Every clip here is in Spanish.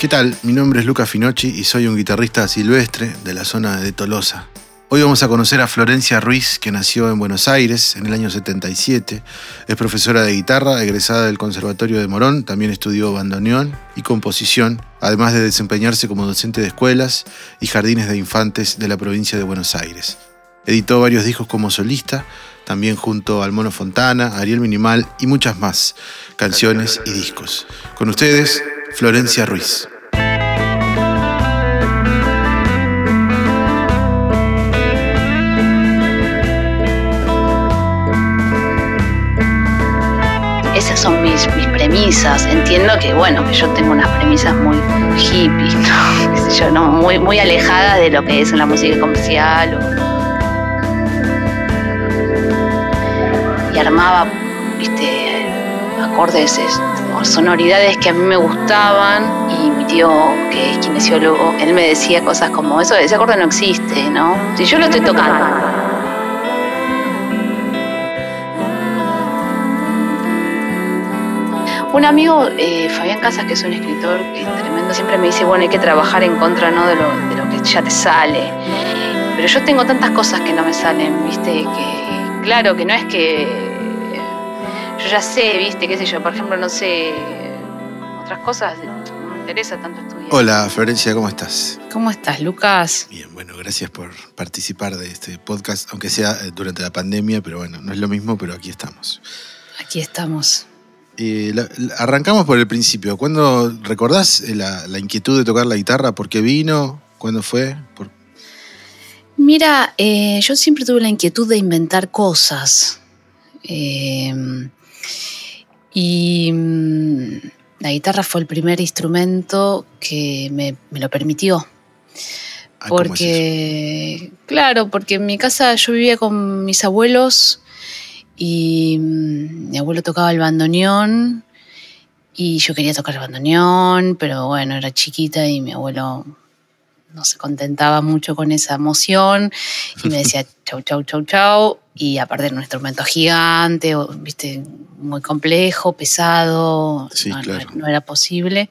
¿Qué tal? Mi nombre es Luca Finocchi y soy un guitarrista silvestre de la zona de Tolosa. Hoy vamos a conocer a Florencia Ruiz, que nació en Buenos Aires en el año 77. Es profesora de guitarra, egresada del Conservatorio de Morón, también estudió bandoneón y composición, además de desempeñarse como docente de escuelas y jardines de infantes de la provincia de Buenos Aires. Editó varios discos como solista, también junto al Mono Fontana, Ariel Minimal y muchas más canciones y discos. Con ustedes, Florencia Ruiz. esas son mis, mis premisas. Entiendo que, bueno, que yo tengo unas premisas muy hippies, ¿no? Yo, ¿no? Muy, muy alejadas de lo que es la música comercial. Y armaba, viste, acordes, sonoridades que a mí me gustaban y mi tío, que es kinesiólogo, él me decía cosas como, eso, ese acorde no existe, ¿no? Si yo lo estoy tocando. Un amigo, eh, Fabián Casas, que es un escritor que es tremendo, siempre me dice, bueno, hay que trabajar en contra ¿no? de, lo, de lo que ya te sale. Pero yo tengo tantas cosas que no me salen, viste, que claro, que no es que yo ya sé, viste, qué sé yo, por ejemplo, no sé, otras cosas, no me interesa tanto estudiar. Hola Florencia, ¿cómo estás? ¿Cómo estás, Lucas? Bien, bueno, gracias por participar de este podcast, aunque sea eh, durante la pandemia, pero bueno, no es lo mismo, pero aquí estamos. Aquí estamos. Eh, la- la- arrancamos por el principio. ¿Cuándo recordás eh, la, la inquietud de tocar la guitarra? ¿Por qué vino? ¿Cuándo fue? ¿Por- Mira, eh, yo siempre tuve la inquietud de inventar cosas. Eh, y mm, la guitarra fue el primer instrumento que me, me lo permitió. Ah. Porque, claro, porque en mi casa yo vivía con mis abuelos y mm, mi abuelo tocaba el bandoneón y yo quería tocar el bandoneón, pero bueno, era chiquita y mi abuelo no se contentaba mucho con esa emoción y me decía chau, chau, chau, chau. Y aparte era un instrumento gigante, viste, muy complejo, pesado, Sí, no, claro. no era posible.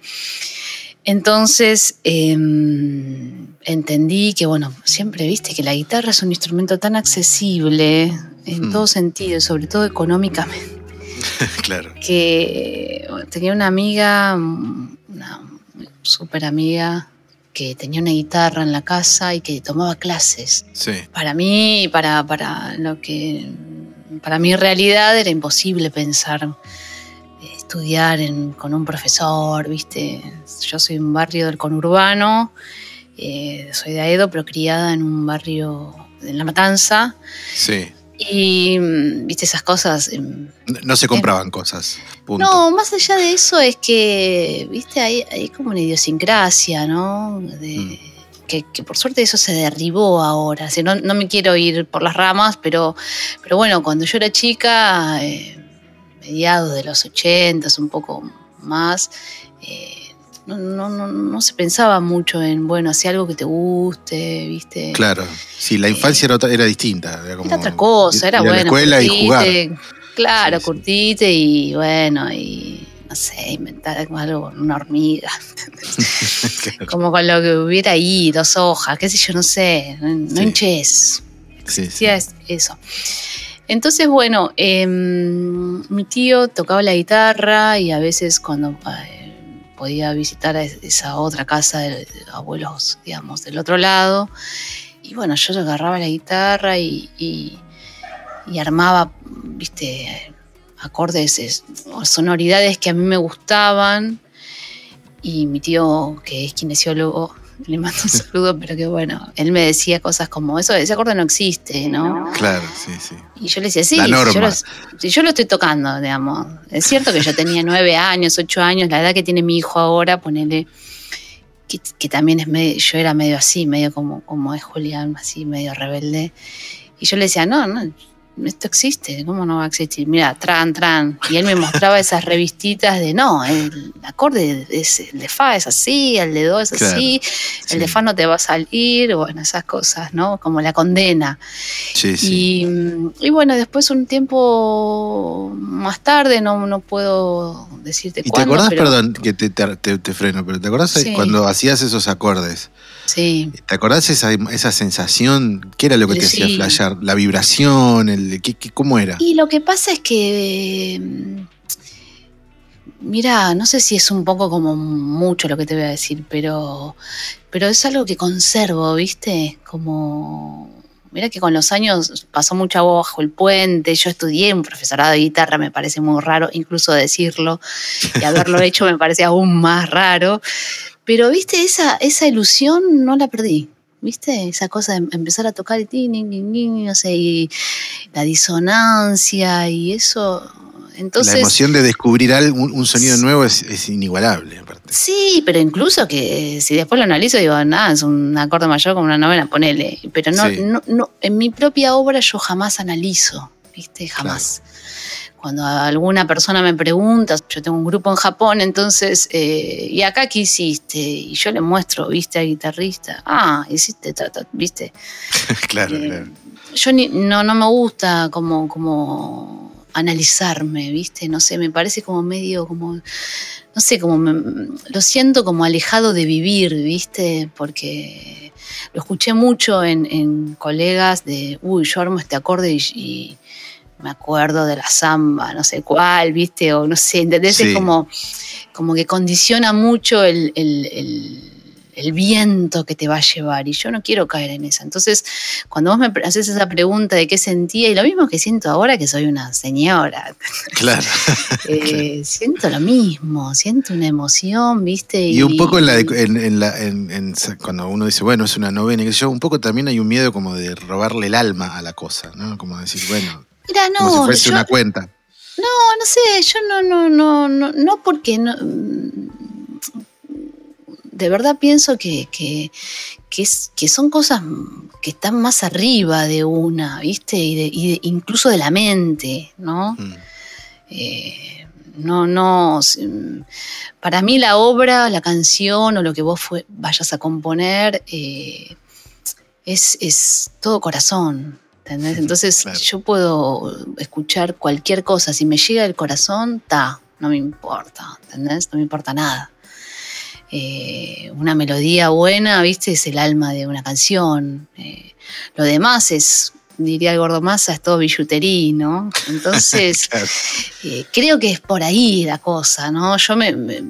Entonces em, entendí que, bueno, siempre viste que la guitarra es un instrumento tan accesible en Mm. todo sentido, sobre todo económicamente claro. que tenía una amiga, una súper amiga, que tenía una guitarra en la casa y que tomaba clases. Sí. Para mí, para, para lo que. Para mi realidad era imposible pensar eh, estudiar en- con un profesor, ¿viste? Yo soy un barrio del conurbano, eh, soy de Aedo, pero criada en un barrio en La Matanza. Sí. Y, mm, ¿viste? Esas cosas. em, No, se compraban cosas. Punto. no, más allá de eso es que, viste, hay, hay como una idiosincrasia, ¿no? De- Mm. que, que por suerte eso se derribó ahora. O sea, no, no me quiero ir por las ramas, pero, pero bueno, cuando yo era chica, eh, mediados de los ochentas, un poco más, eh, no, no, no, no se pensaba mucho en, bueno, hacer algo que te guste, viste. Claro. Sí, la infancia era, otra- era distinta. Era, como Era otra cosa, era la bueno. y jugar. curtite, Claro, Sí, sí. curtite y bueno, y no sé, inventar algo con una hormiga. Claro. Como con lo que hubiera ahí, dos hojas, qué sé yo, no sé, no, Sí. hinches. Eso. Entonces, bueno, em, mi tío tocaba la guitarra y a veces cuando eh, podía visitar esa otra casa de, abuelos, digamos, del otro lado, y bueno, yo agarraba la guitarra y, armaba, viste, acordes, sonoridades que a mí me gustaban. Y mi tío, que es kinesiólogo, le mando un saludo, pero que bueno, él me decía cosas como eso, ese acorde no existe, ¿no? Claro, sí, sí. Y yo le decía, sí, yo, lo, si yo lo estoy tocando, digamos. Es cierto que yo tenía nueve años, ocho años, la edad que tiene mi hijo ahora, ponele, que, que también es medio, yo era medio así, medio como, como es Julián, así, medio rebelde. Y yo le decía, no, no, esto existe, ¿cómo no va a existir? Mira, tran, tran. Y él me mostraba esas revistitas de, no, el acorde es, el de fa es así, el de do es así, el de fa no te va a salir, bueno, esas cosas, ¿no? Como la condena. Sí, sí. Y, y bueno, después un tiempo más tarde, no, no puedo decirte ¿Y cuándo. te acordás, pero- perdón, que te, te- te- freno, pero te acordás cuando hacías esos acordes? Sí. ¿Te acordás esa, esa sensación? ¿Qué era lo que te hacía Sí. flashear? ¿La vibración? El, ¿qué, qué- ¿Cómo era? Y lo que pasa es que, mm, mira, no sé si es un poco como mucho lo que te voy a decir, pero, pero es algo que conservo, ¿viste? Como, mira que con los años pasó mucha agua bajo el puente, yo estudié un profesorado de guitarra, me parece muy raro, incluso decirlo, y haberlo hecho me parece aún más raro, pero, ¿viste? Esa, esa ilusión no la perdí. ¿Viste? Esa cosa de empezar a tocar y, tin, tin, tin, no sé, y la disonancia y eso. Entonces, la emoción de descubrir algo, un, un sonido nuevo es, es inigualable, aparte. Sí, pero incluso que eh, si después lo analizo, digo, nada, es un acorde mayor como una novena, ponele. Pero no, Sí. no, no, en mi propia obra yo jamás analizo, ¿viste? Jamás. Cuando alguna persona me pregunta, yo tengo un grupo en Japón, entonces, eh, ¿y acá qué hiciste? Y yo le muestro, ¿viste? Al guitarrista. Ah, hiciste, ta, ta, ¿viste? claro, Eh, claro. yo ni- no, no me gusta como, como analizarme, ¿viste? No sé, me parece como medio como, no sé, como me- lo siento como alejado de vivir, ¿viste? Porque lo escuché mucho en, en colegas de, uy, yo armo este acorde y, y me acuerdo de la samba, no sé cuál, ¿viste? O no sé, ¿entendés? Sí. Es como, como que condiciona mucho el, el- el- el viento que te va a llevar y yo no quiero caer en esa. Entonces, cuando vos me haces esa pregunta de qué sentía, y lo mismo que siento ahora que soy una señora, Claro. eh, siento lo mismo, siento una emoción, ¿viste? Y un poco en la, de- en, en la en- en- cuando uno dice, bueno, es una novena, y yo, un poco también hay un miedo como de robarle el alma a la cosa, ¿no? Como decir, bueno, Mira, como si no, fuese yo- una cuenta. No, no sé, yo no, no, no, no, no porque no. De verdad pienso que, que, que, es, que son cosas que están más arriba de una, ¿viste? Y, de, y de- incluso de la mente, ¿no? Mm. Eh, no, no. Para mí la obra, la canción o lo que vos fue- vayas a componer eh, es, es todo corazón. ¿Entendés? Entonces Claro. yo puedo escuchar cualquier cosa. Si me llega el corazón, ta, no me importa. ¿Entendés? No me importa nada. Eh, una melodía buena, viste, es el alma de una canción. Eh, lo demás es, diría el gordo masa, es todo billutería, ¿no? Entonces, Claro. eh, creo que es por ahí la cosa, ¿no? Yo me, me-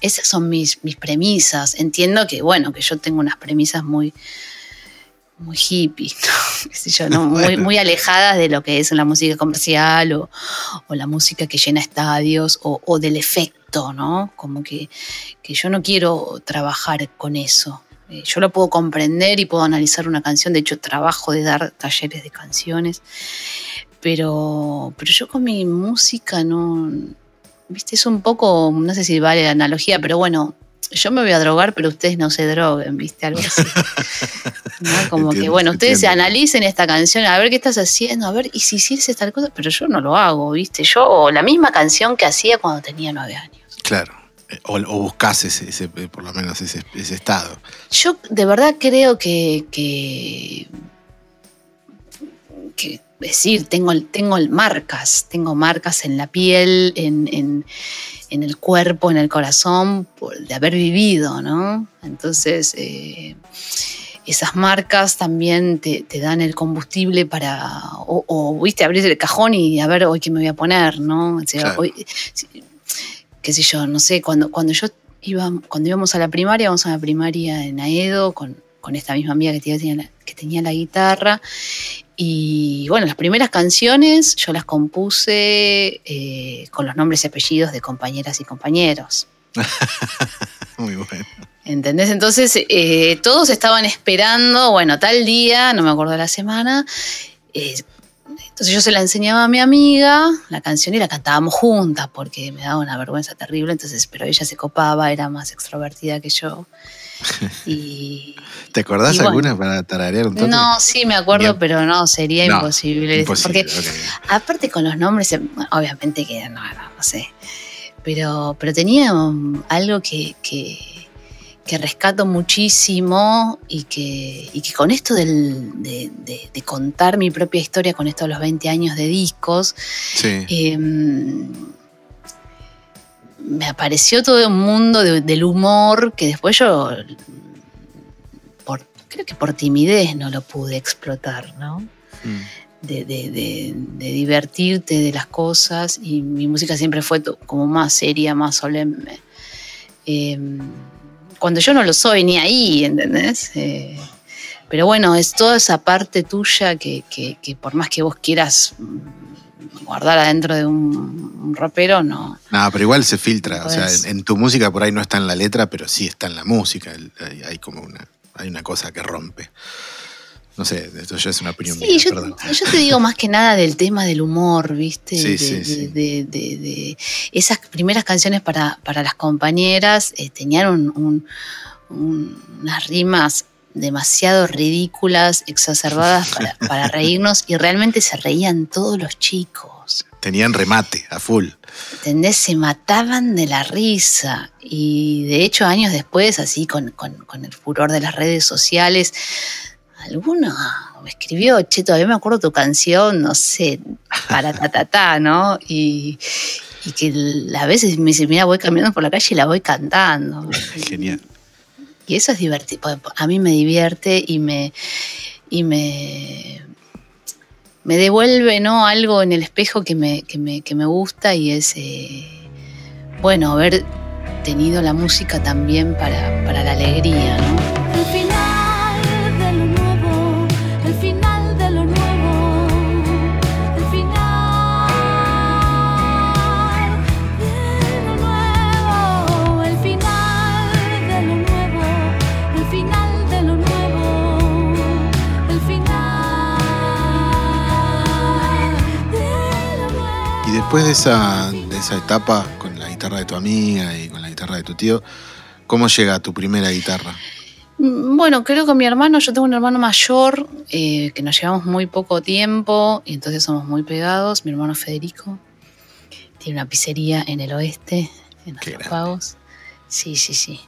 esas son mis, mis premisas. Entiendo que, bueno, que yo tengo unas premisas muy, muy hippie, ¿no? Qué sé yo, ¿no? Muy, muy alejadas de lo que es la música comercial o, o la música que llena estadios o, o del efecto, ¿no? Como que, que yo no quiero trabajar con eso. Eh, Yo lo puedo comprender y puedo analizar una canción, de hecho trabajo de dar talleres de canciones, pero, pero yo con mi música no, viste, es un poco, no sé si vale la analogía, pero bueno, yo me voy a drogar, pero ustedes no se droguen, viste, algo así. ¿No? Como que, bueno, ustedes entiendo. analicen esta canción, a ver qué estás haciendo, a ver, y si hicieses tal cosa, pero yo no lo hago, viste, yo la misma canción que hacía cuando tenía nueve años. Claro. Eh, O, o buscas ese, ese, eh, por lo menos ese, ese estado. Yo de verdad creo que, que, que decir, tengo, tengo marcas, tengo marcas en la piel, en, en- en el cuerpo, en el corazón, por- de haber vivido, ¿no? Entonces, eh, esas marcas también te, te dan el combustible para, o, o, viste, abrir el cajón y a ver hoy qué me voy a poner, ¿no? O sea, Claro. hoy, qué sé yo, no sé, cuando, cuando yo iba, cuando íbamos a la primaria, íbamos a la primaria en Aedo con, con esta misma amiga que tenía, que tenía la guitarra. Y bueno, las primeras canciones yo las compuse eh, con los nombres y apellidos de compañeras y compañeros. Muy bueno. ¿Entendés? Entonces eh, todos estaban esperando, bueno, tal día, no me acuerdo la semana, eh, entonces yo se la enseñaba a mi amiga, la canción, y la cantábamos juntas, porque me daba una vergüenza terrible, entonces, pero ella se copaba, era más extrovertida que yo. Y, ¿Te acordás bueno. alguna para tararear un toque? no, sí me acuerdo, Bien. pero no, sería No, imposible. imposible, Porque aparte con los nombres, eh, obviamente que no, no, no sé. Pero, pero tenía um, algo que, que, que rescato muchísimo y que, y que con esto del- de, de- de contar mi propia historia, con esto de los 20 años de discos, Sí. eh, me apareció todo un mundo de- del humor que después yo, creo que por timidez no lo pude explotar, ¿no? Mm. De, de- de- de divertirte de las cosas y mi música siempre fue como más seria, más solemne. Eh, cuando yo no lo soy ni ahí, ¿entendés? Eh, pero bueno, es toda esa parte tuya que, que- que por más que vos quieras mm, guardar adentro de un, un rapero, no. No, pero igual se filtra. O sea, en, en tu música por ahí no está en la letra, pero sí está en la música. Hay como una, hay una cosa que rompe. No sé, esto ya es una opinión Sí, mía, yo, perdón. yo te digo más que nada del tema del humor, ¿viste? Sí, de, sí, de- sí. de- de- de- esas primeras canciones para, para las compañeras eh, tenían un- un- un- unas rimas demasiado ridículas, exacerbadas para, para reírnos y realmente se reían todos los chicos. Tenían remate a full. ¿Entendés? Se mataban de la risa. Y de hecho, años después, así con, con- con el furor de las redes sociales, alguno me escribió, che, todavía me acuerdo tu canción, no sé, para ta, ta, ta, ¿no? Y, y que a veces me dice, mira, voy caminando por la calle y la voy cantando. Genial. Y eso es divertido. A mí me divierte y me, y me, me devuelve ¿no? algo en el espejo que me, que me, que me gusta y es, eh, bueno, haber tenido la música también para, para la alegría, ¿no? Después de esa, de esa etapa con la guitarra de tu amiga y con la guitarra de tu tío, ¿cómo llega tu primera guitarra? Mm, Bueno, creo que mi hermano, yo tengo un hermano mayor eh, que nos llevamos muy poco tiempo y entonces somos muy pegados. Mi hermano Federico tiene una pizzería en el oeste, en Los. Pagos. Sí, sí, sí,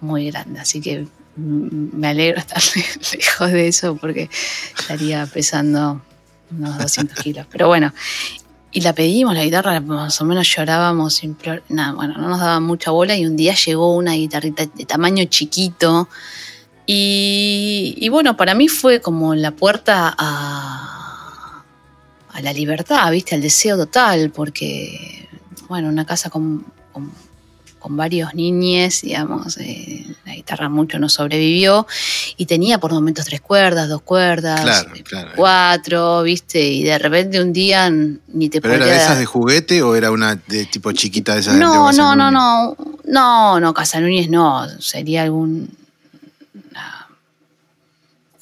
muy grande. Así que mm, me alegro estar lejos de eso porque estaría pesando unos 200 kilos. Pero bueno, y la pedimos, la guitarra, más o menos llorábamos, implor- nada, bueno, no nos daba mucha bola y un día llegó una guitarrita de tamaño chiquito y, y bueno, para mí fue como la puerta a, a la libertad, ¿viste? Al deseo total, porque, bueno, una casa con, con, con varios niñes, digamos, eh, la guitarra mucho no sobrevivió y tenía por momentos tres cuerdas, dos cuerdas, Claro, eh, claro. cuatro, ¿viste? Y de repente un día ni te ¿Pero era podía de esas de juguete o era una de tipo chiquita de esas de no, Andrés no, no, no, no, no, Casa Núñez no, sería algún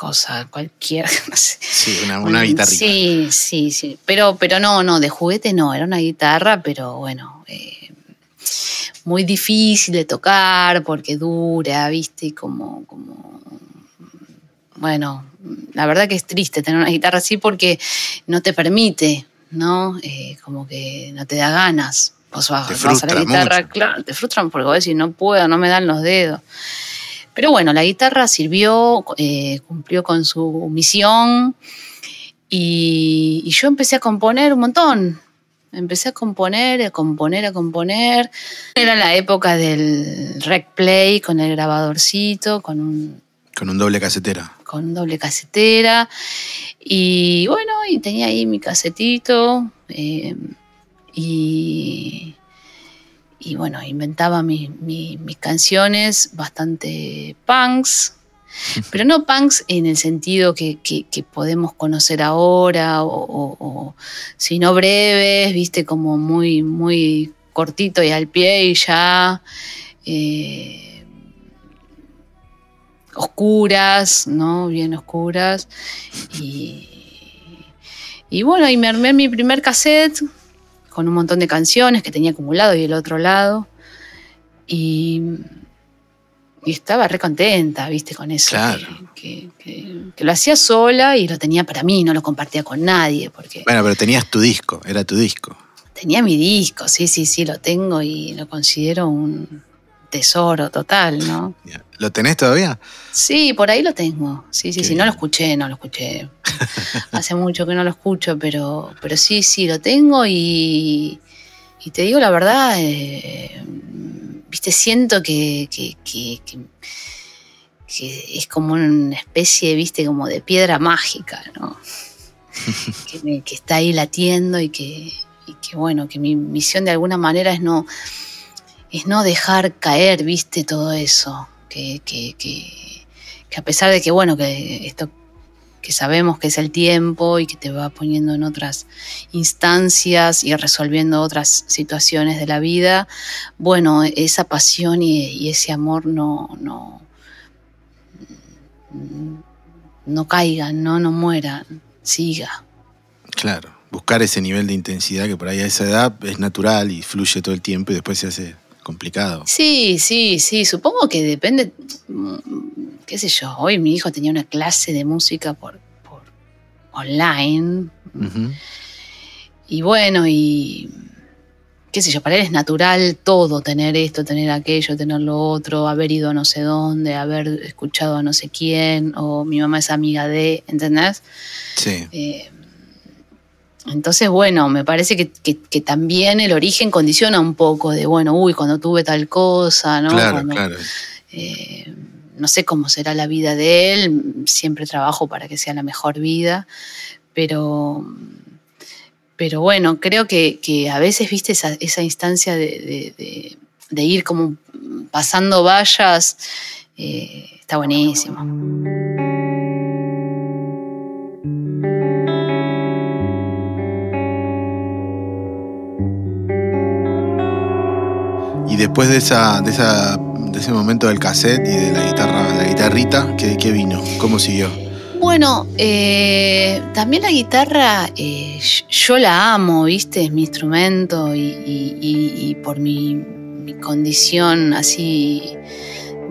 cosa no sé. Sí, una, una guitarrita. Sí, sí, sí, pero, pero no, no, de juguete no, era una guitarra, pero bueno, eh, muy difícil de tocar porque dura, viste, y como, como, bueno, la verdad que es triste tener una guitarra así porque no te permite, ¿no? Eh, como que no te da ganas. Vos vas, Te vas a la guitarra, mucho. claro, te frustran porque vos decís, no puedo, no me dan los dedos. Pero bueno, la guitarra sirvió, eh, cumplió con su misión y, y yo empecé a componer un montón. Empecé a componer, a componer, a componer. Era la época del rec play con el grabadorcito, con un, Con un doble casetera. con un doble casetera. Y bueno, y tenía ahí mi casetito. eh, y, y bueno, inventaba mi- mi- mis canciones bastante punks. Pero no punks en el sentido que, podemos conocer ahora, sino breves, viste, como muy, muy cortito y al pie y ya. eh, oscuras, ¿no? Bien oscuras. Y, Y bueno, y me armé mi primer cassette con un montón de canciones que tenía acumulado y el otro lado. Y, y estaba re contenta, viste, con eso. Claro. Que, que- que- que lo hacía sola y lo tenía para mí, no lo compartía con nadie, porque Bueno, pero tenías tu disco, era tu disco. tenía mi disco, sí, sí, sí, lo tengo y lo considero un tesoro total, ¿no? ¿Lo tenés todavía? Sí, por ahí lo tengo. Sí, sí, Qué sí. No lo escuché, no lo escuché. Hace mucho que no lo escucho, pero, pero sí, sí, lo tengo y, y te digo la verdad, eh, viste, siento que, que, que- es como una especie, viste, como de piedra mágica, ¿no? que, me- que está ahí latiendo y que, y que, bueno, que mi misión de alguna manera es no, es no dejar caer, viste, todo eso. Que, que, que, que a pesar de que, bueno, que esto que sabemos que es el tiempo y que te va poniendo en otras instancias y resolviendo otras situaciones de la vida, bueno, esa pasión y, ese amor no, no, no caigan, no, no mueran, siga. Claro. Buscar ese nivel de intensidad que por ahí a esa edad es natural y fluye todo el tiempo y después se hace complicado. Sí, sí, sí, supongo que depende, qué sé yo, hoy mi hijo tenía una clase de música por, por online y bueno, y qué sé yo, para él es natural todo, tener esto, tener aquello, tener lo otro, haber ido a no sé dónde, haber escuchado a no sé quién, o mi mamá es amiga de, ¿entendés? Sí. Eh, entonces, bueno, me parece que, que- que también el origen condiciona un poco de, bueno, uy, cuando tuve tal cosa, ¿no? claro, Cuando- claro. eh, no sé cómo será la vida de él, siempre trabajo para que sea la mejor vida, pero, pero bueno, creo que, que a veces, viste, esa, esa instancia de, de- de- de ir como pasando vallas, eh, está buenísimo. Y después de esa, de esa, de ese momento del cassette y de la guitarra, la guitarrita, ¿qué, qué vino? ¿Cómo siguió? Bueno, eh, también la guitarra, eh, yo la amo, ¿viste? Es mi instrumento y, y- y- y por mi, mi condición así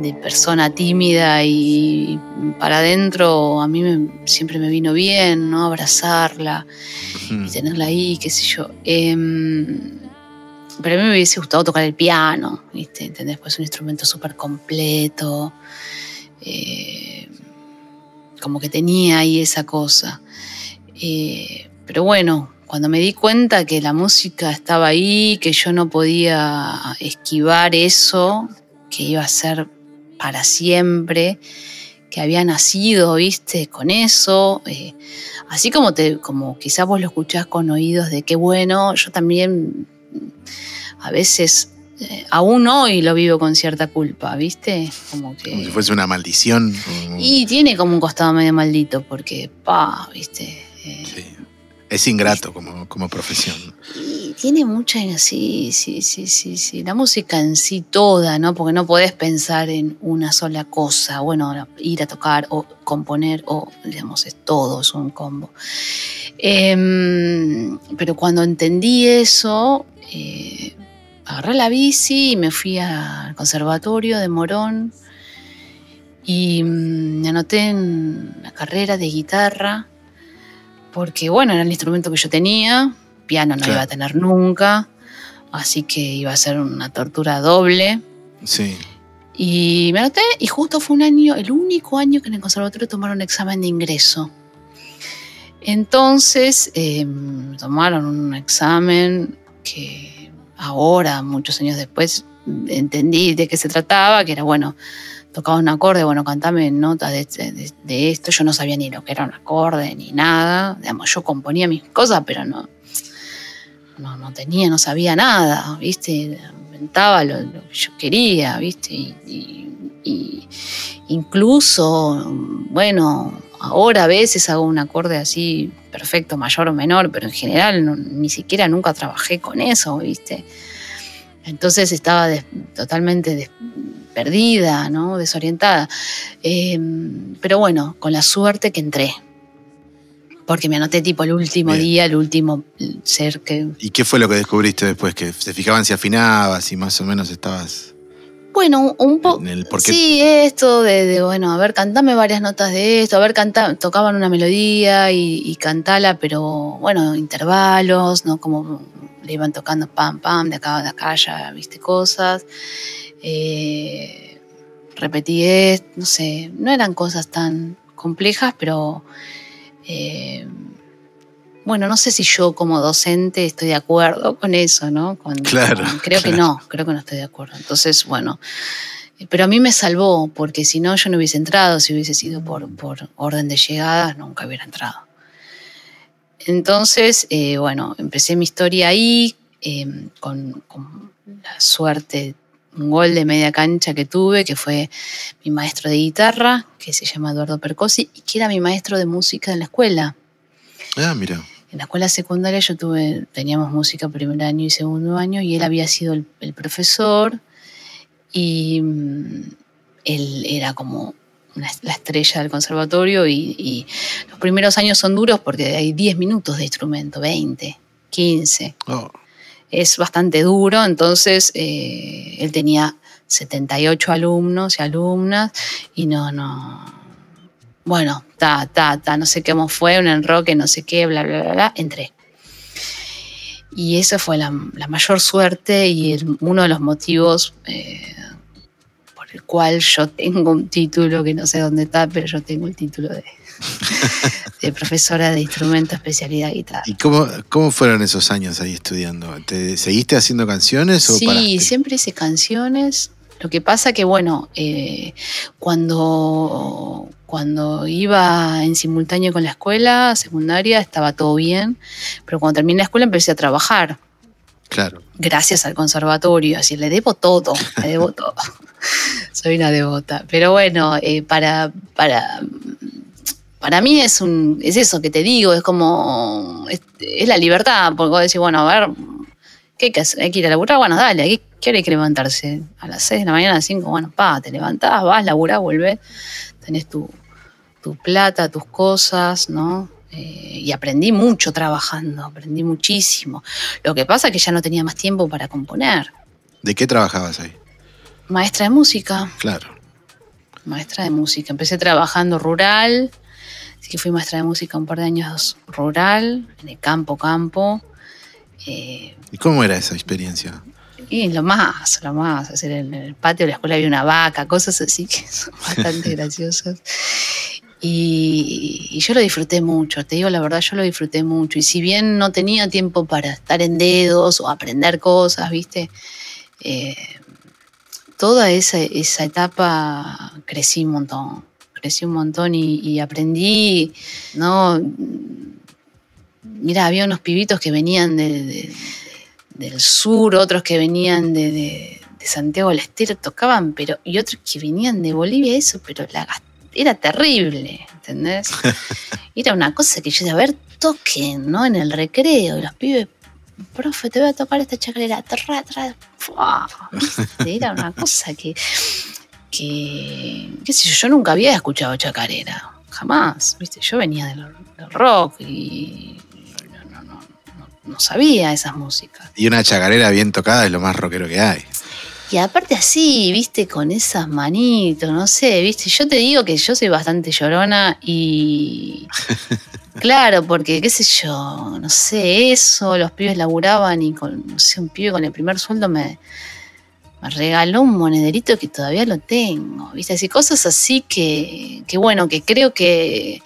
de persona tímida y para adentro, a mí me- siempre me vino bien, ¿no? Abrazarla y tenerla ahí, qué sé yo. Em, pero a mí me hubiese gustado tocar el piano, ¿viste? ¿Entendés? Pues es un instrumento súper completo. eh, como que tenía ahí esa cosa. Eh, pero bueno, cuando me di cuenta que la música estaba ahí, que yo no podía esquivar eso, que iba a ser para siempre, que había nacido, viste, con eso. eh, así como te, como quizás vos lo escuchás con oídos de qué bueno, yo también a veces, eh, aún hoy lo vivo con cierta culpa, viste, como que. Como si fuese una maldición. Y tiene como un costado medio maldito, porque, pa, viste. eh, Sí. Es ingrato como, como profesión. y tiene mucha, sí, sí, sí, sí, sí. La música en sí toda, ¿no? Porque no podés pensar en una sola cosa. Bueno, ir a tocar o componer, o, digamos, es todo, es un combo. Em, pero cuando entendí eso, eh, agarré la bici y me fui al conservatorio de Morón y mm, me anoté en la carrera de guitarra porque, bueno, era el instrumento que yo tenía, piano no Claro. iba a tener nunca, así que iba a ser una tortura doble. Sí. Y me anoté y justo fue un año, el único año que en el conservatorio tomaron examen de ingreso. Entonces eh, tomaron un examen que ahora, muchos años después, entendí de qué se trataba, que era, bueno, tocaba un acorde, bueno, cantame notas de, de- de esto. Yo no sabía ni lo que era un acorde ni nada. Digamos, yo componía mis cosas, pero no, no, no tenía, no sabía nada, ¿viste? Inventaba lo, que yo quería, ¿viste? Y, incluso, bueno, ahora a veces hago un acorde así perfecto, mayor o menor, pero en general ni siquiera nunca trabajé con eso, ¿viste? Entonces estaba totalmente des- perdida, ¿no? Desorientada. Eh, pero bueno, con la suerte que entré. Porque me anoté tipo el último Bien. día, el último ser que... ¿Y qué fue lo que descubriste después? Que se fijaban si afinabas y más o menos estabas Bueno, un poco... Sí, esto de, de, bueno, a ver, cantame varias notas de esto, a ver, canta, tocaban una melodía y, y cantala, pero bueno, intervalos, ¿no? Como le iban tocando pam, pam, de acá, de acá, ya viste cosas. Eh, repetí esto, no sé, no eran cosas tan complejas, pero eh, bueno, no sé si yo como docente estoy de acuerdo con eso, ¿no? Con- Claro, con- creo que no, creo que no estoy de acuerdo. Entonces, bueno, pero a mí me salvó, porque si no, yo no hubiese entrado, si hubiese sido por, por orden de llegadas, nunca hubiera entrado. Entonces, eh, bueno, empecé mi historia ahí, eh, con, con la suerte, un gol de media cancha que tuve, que fue mi maestro de guitarra, que se llama Eduardo Percosi, y que era mi maestro de música en la escuela. Ah, mira. En la escuela secundaria yo tuve, teníamos música primer año y segundo año, y él había sido el, el profesor, y mm, él era como una- la estrella del conservatorio, y, y los primeros años son duros porque hay 10 minutos de instrumento, 20, 15 Oh, es bastante duro, entonces eh, él tenía 78 alumnos y alumnas y no, no, bueno, ta, ta, ta, no sé cómo fue, un enroque, no sé qué, bla, bla, bla, bla, entré. Y esa fue la, mayor suerte y uno de los motivos eh, el cual yo tengo un título que no sé dónde está, pero yo tengo el título de, de profesora de instrumento especialidad guitarra. ¿Y cómo, cómo fueron esos años ahí estudiando? ¿Te seguiste haciendo canciones o Sí, paraste? siempre hice canciones. Lo que pasa que, bueno, eh, cuando, cuando iba en simultáneo con la escuela secundaria estaba todo bien, pero cuando terminé la escuela empecé a trabajar, Claro. gracias al conservatorio, así le debo todo, le debo todo. Soy una devota. Pero bueno, eh, para, para, para mí es, un, es eso que te digo, es como, es, es la libertad, porque vos decís, bueno, a ver, ¿qué hay que hacer? ¿Hay que ir a laburar? Bueno, dale, ¿qué, qué hora hay que levantarse? A las 6 de la mañana, a las 5, bueno, pa, te levantás, vas, laburás, volvés, tenés tu, tu plata, tus cosas, ¿no? Eh, y aprendí mucho trabajando, aprendí muchísimo. Lo que pasa es que ya no tenía más tiempo para componer. ¿De qué trabajabas ahí? Maestra de música, Claro. maestra de música. Empecé trabajando rural, así que fui maestra de música un par de años rural, en el campo, campo. Eh, ¿Y cómo era esa experiencia? y lo más, lo más, hacer en el patio de la escuela había una vaca, cosas así que son bastante graciosas. Y, yo lo disfruté mucho, te digo la verdad, yo lo disfruté mucho. Y si bien no tenía tiempo para estar en dedos o aprender cosas, ¿viste? Eh, toda esa, esa etapa crecí un montón, crecí un montón y, aprendí, ¿no? Mira, había unos pibitos que venían de- de, del sur, otros que venían de, Santiago del Estero, tocaban, pero y otros que venían de Bolivia, eso, pero la, gas- era terrible, ¿entendés? Era una cosa que yo decía, a ver, toquen, ¿no? En el recreo, y los pibes, profe, te voy a tocar esta chacarera, tra, tra. Era una cosa que, que, qué sé yo, yo nunca había escuchado chacarera, jamás, ¿viste? Yo venía del, del rock y no, no, no, no- no sabía esas músicas. Y una chacarera bien tocada es lo más rockero que hay. Y aparte así, viste, con esas manitos, no sé, viste, yo te digo que yo soy bastante llorona y... Claro, porque qué sé yo, no sé, eso, los pibes laburaban y con, no sé, un pibe con el primer sueldo me, me regaló un monederito que todavía lo tengo, viste, así cosas así que, que bueno, que creo que,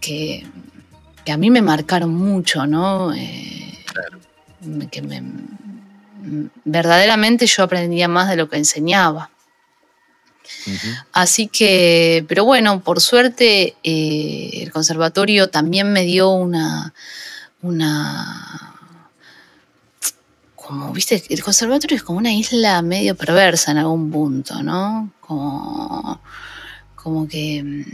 que, que a mí me marcaron mucho, ¿no? Eh, que me, verdaderamente yo aprendía más de lo que enseñaba. Así que, pero bueno, por suerte eh, el conservatorio también me dio una, una, como, viste, el conservatorio es como una isla medio perversa en algún punto, ¿no? Como, como que mm,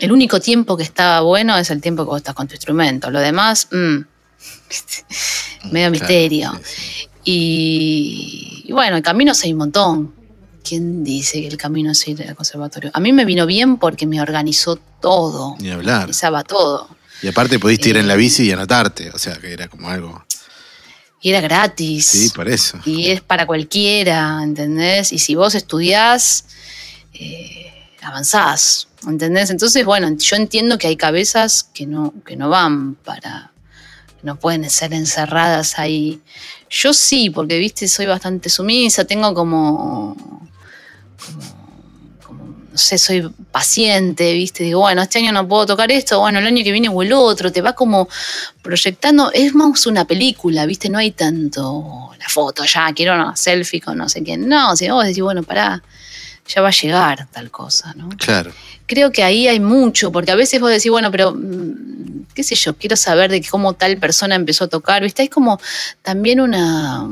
el único tiempo que estaba bueno es el tiempo que vos estás con tu instrumento. Lo demás, mm, medio Claro, misterio. sí, sí. Y, y bueno, el camino hay un montón. ¿Quién dice que el camino es ir al conservatorio? A mí me vino bien porque me organizó todo, Ni hablar. organizaba todo. Y aparte pudiste ir en la Eh, bici y anotarte, o sea que era como algo. Y era gratis. Sí, por eso. Y es para cualquiera, ¿entendés? Y si vos estudiás, eh, avanzás, ¿entendés? Entonces, bueno, yo entiendo que hay cabezas que no, que no van para, no pueden ser encerradas ahí. Yo sí, porque, viste, soy bastante sumisa, tengo como, no sé, soy paciente, viste, digo, bueno, este año no puedo tocar esto, bueno, el año que viene o el otro, te va como proyectando, es más una película, viste, no hay tanto la foto, ya quiero una selfie con no sé quién, no, si vos decís, bueno, pará, ya va a llegar tal cosa, ¿no? Claro. Creo que ahí hay mucho, porque a veces vos decís, bueno, pero mm, qué sé yo, quiero saber de cómo tal persona empezó a tocar, ¿viste? Hay como también una,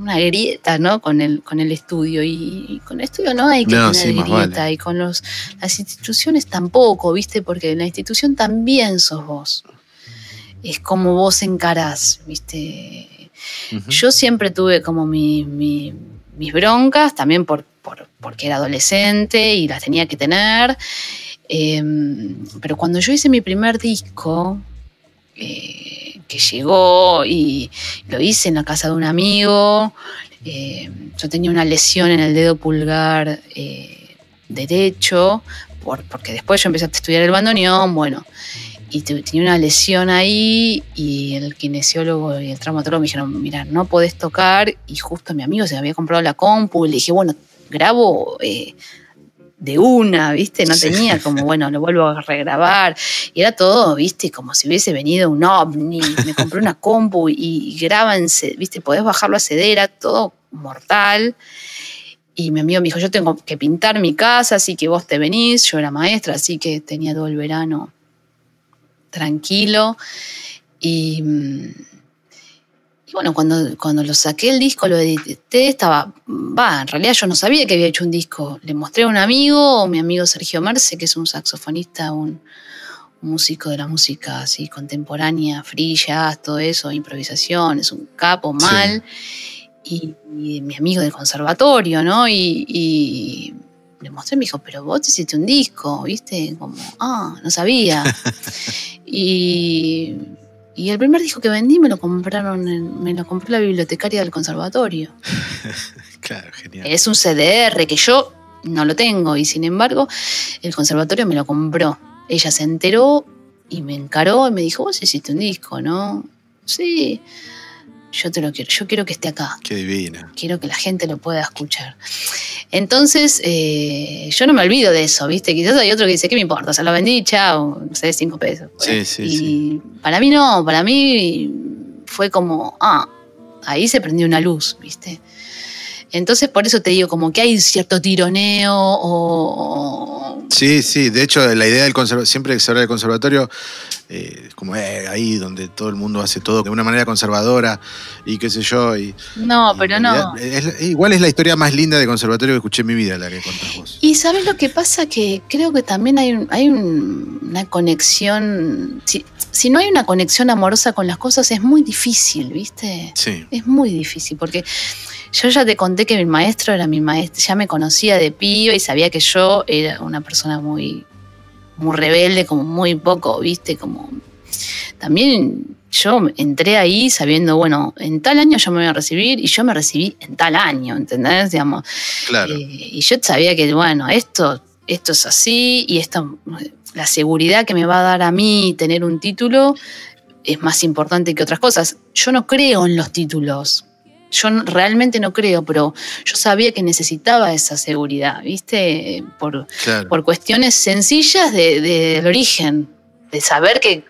una grieta, ¿no? Con el, con el estudio. Y, y con el estudio no hay que No, tener sí, grieta. vale. Y con los, las instituciones tampoco, ¿viste? Porque en la institución también sos vos. Es como vos encarás, ¿viste? Yo siempre tuve como mi- mi- mis broncas, también por, por- porque era adolescente y las tenía que tener. Eh, pero cuando yo hice mi primer disco, eh, que llegó y lo hice en la casa de un amigo, eh, yo tenía una lesión en el dedo pulgar eh, derecho, por- porque después yo empecé a estudiar el bandoneón, bueno, y tenía una lesión ahí y el kinesiólogo y el traumatólogo me dijeron, mira, no podés tocar y justo mi amigo se había comprado la compu y le dije, bueno, grabo eh, de una, ¿viste? No Sí. tenía como, bueno, lo vuelvo a regrabar y era todo, ¿viste? Como si hubiese venido un ovni, me compré una compu y, y graba en, ¿viste? Podés bajarlo a CD, era todo mortal. Y mi amigo me dijo, yo tengo que pintar mi casa, así que vos te venís. Yo era maestra, así que tenía todo el verano tranquilo. Y, mm, y bueno, cuando, cuando lo saqué el disco, lo edité, estaba, va, en realidad yo no sabía que había hecho un disco. Le mostré a un amigo, mi amigo Sergio Merce, que es un saxofonista, un, un músico de la música así contemporánea, free jazz, todo eso, improvisación, es un capo Sí. mal. Y, y mi amigo del conservatorio, ¿no? Y, y le mostré, me dijo, pero vos hiciste un disco, ¿viste? Como, ah, no sabía. y, y el primer disco que vendí me lo compraron, en- me lo compró la bibliotecaria del conservatorio. Claro, genial. Es un CDR que yo no lo tengo y sin embargo el conservatorio me lo compró. Ella se enteró y me encaró y me dijo, vos hiciste un disco, ¿no? Sí, yo te lo quiero, yo quiero que esté acá, Qué divina. quiero que la gente lo pueda escuchar. Entonces, eh, yo no me olvido de eso, ¿viste? Quizás hay otro que dice, ¿qué me importa? O sea, lo vendí, chao, no sé, cinco pesos. Sí, sí, y sí. para mí no, para mí fue como, ah, ahí se prendió una luz, ¿viste? Entonces, por eso te digo, como que hay cierto tironeo o... Sí, sí. De hecho, la idea del conservatorio, siempre que se habla del conservatorio, eh, es como eh, ahí donde todo el mundo hace todo de una manera conservadora y qué sé yo. Y, No, y pero no. es- igual es la historia más linda de conservatorio que escuché en mi vida, la que contás vos. Y sabes lo que pasa que creo que también hay, un- hay un- una conexión. Si, si no hay una conexión amorosa con las cosas, es muy difícil, ¿viste? Sí. Es muy difícil, porque yo ya te conté que mi maestro era mi maestro, ya me conocía de piba y sabía que yo era una persona muy, muy rebelde, como muy poco, ¿viste? Como también yo entré ahí sabiendo, bueno, en tal año yo me voy a recibir y yo me recibí en tal año, ¿entendés? Digamos, Claro. eh, y yo sabía que, bueno, esto, esto es así y esto, la seguridad que me va a dar a mí tener un título es más importante que otras cosas. Yo no creo en los títulos. Yo realmente no creo, pero yo sabía que necesitaba esa seguridad, ¿viste? Por, claro. por cuestiones sencillas de- de- del origen, de saber que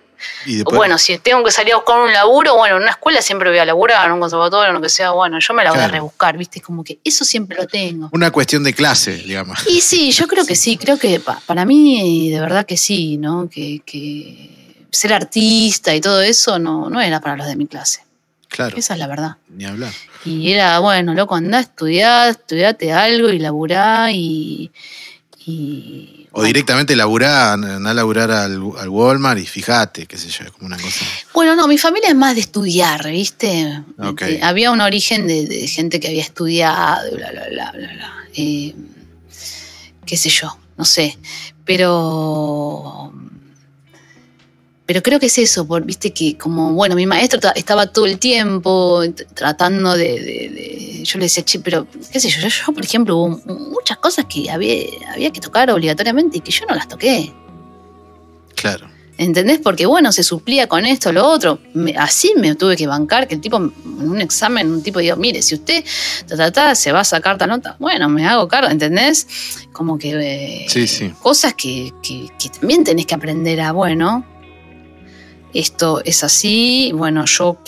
bueno, si tengo que salir a buscar un laburo, bueno, en una escuela siempre voy a laburar, en un conservatorio, lo que sea, bueno, yo me la voy Claro. a rebuscar, ¿viste? Como que eso siempre lo tengo. una cuestión de clase, digamos. Y sí, yo creo que sí, creo que pa- para mí de verdad que sí, ¿no? Que, que ser artista y todo eso no, no era para los de mi clase. Claro. Esa es la verdad. Ni hablar. Y era, bueno, loco, andá a estudiar, estudiate algo y laburá y... y O bueno. directamente laburá, andá a laburar al, al Walmart y fíjate, qué sé yo, es como una cosa. Bueno, no, mi familia es más de estudiar, ¿viste? Ok. Este, había un origen de, de gente que había estudiado, bla, bla, bla, bla, bla. Eh, qué sé yo, no sé. Pero pero creo que es eso, por, viste que como, bueno, mi maestro ta- estaba todo el tiempo tratando de, de- de- yo le decía, che, pero qué sé yo, yo, yo, por ejemplo, hubo muchas cosas que había, había que tocar obligatoriamente y que yo no las toqué. Claro. ¿Entendés? Porque bueno, se suplía con esto, lo otro. Me- así me tuve que bancar que el tipo, en un examen, un tipo diga, mire, si usted ta, ta, ta, se va a sacar tal nota, bueno, me hago cargo, ¿entendés? Como que eh, Sí, sí. cosas que, que- que también tenés que aprender a, bueno, esto es así, bueno, yo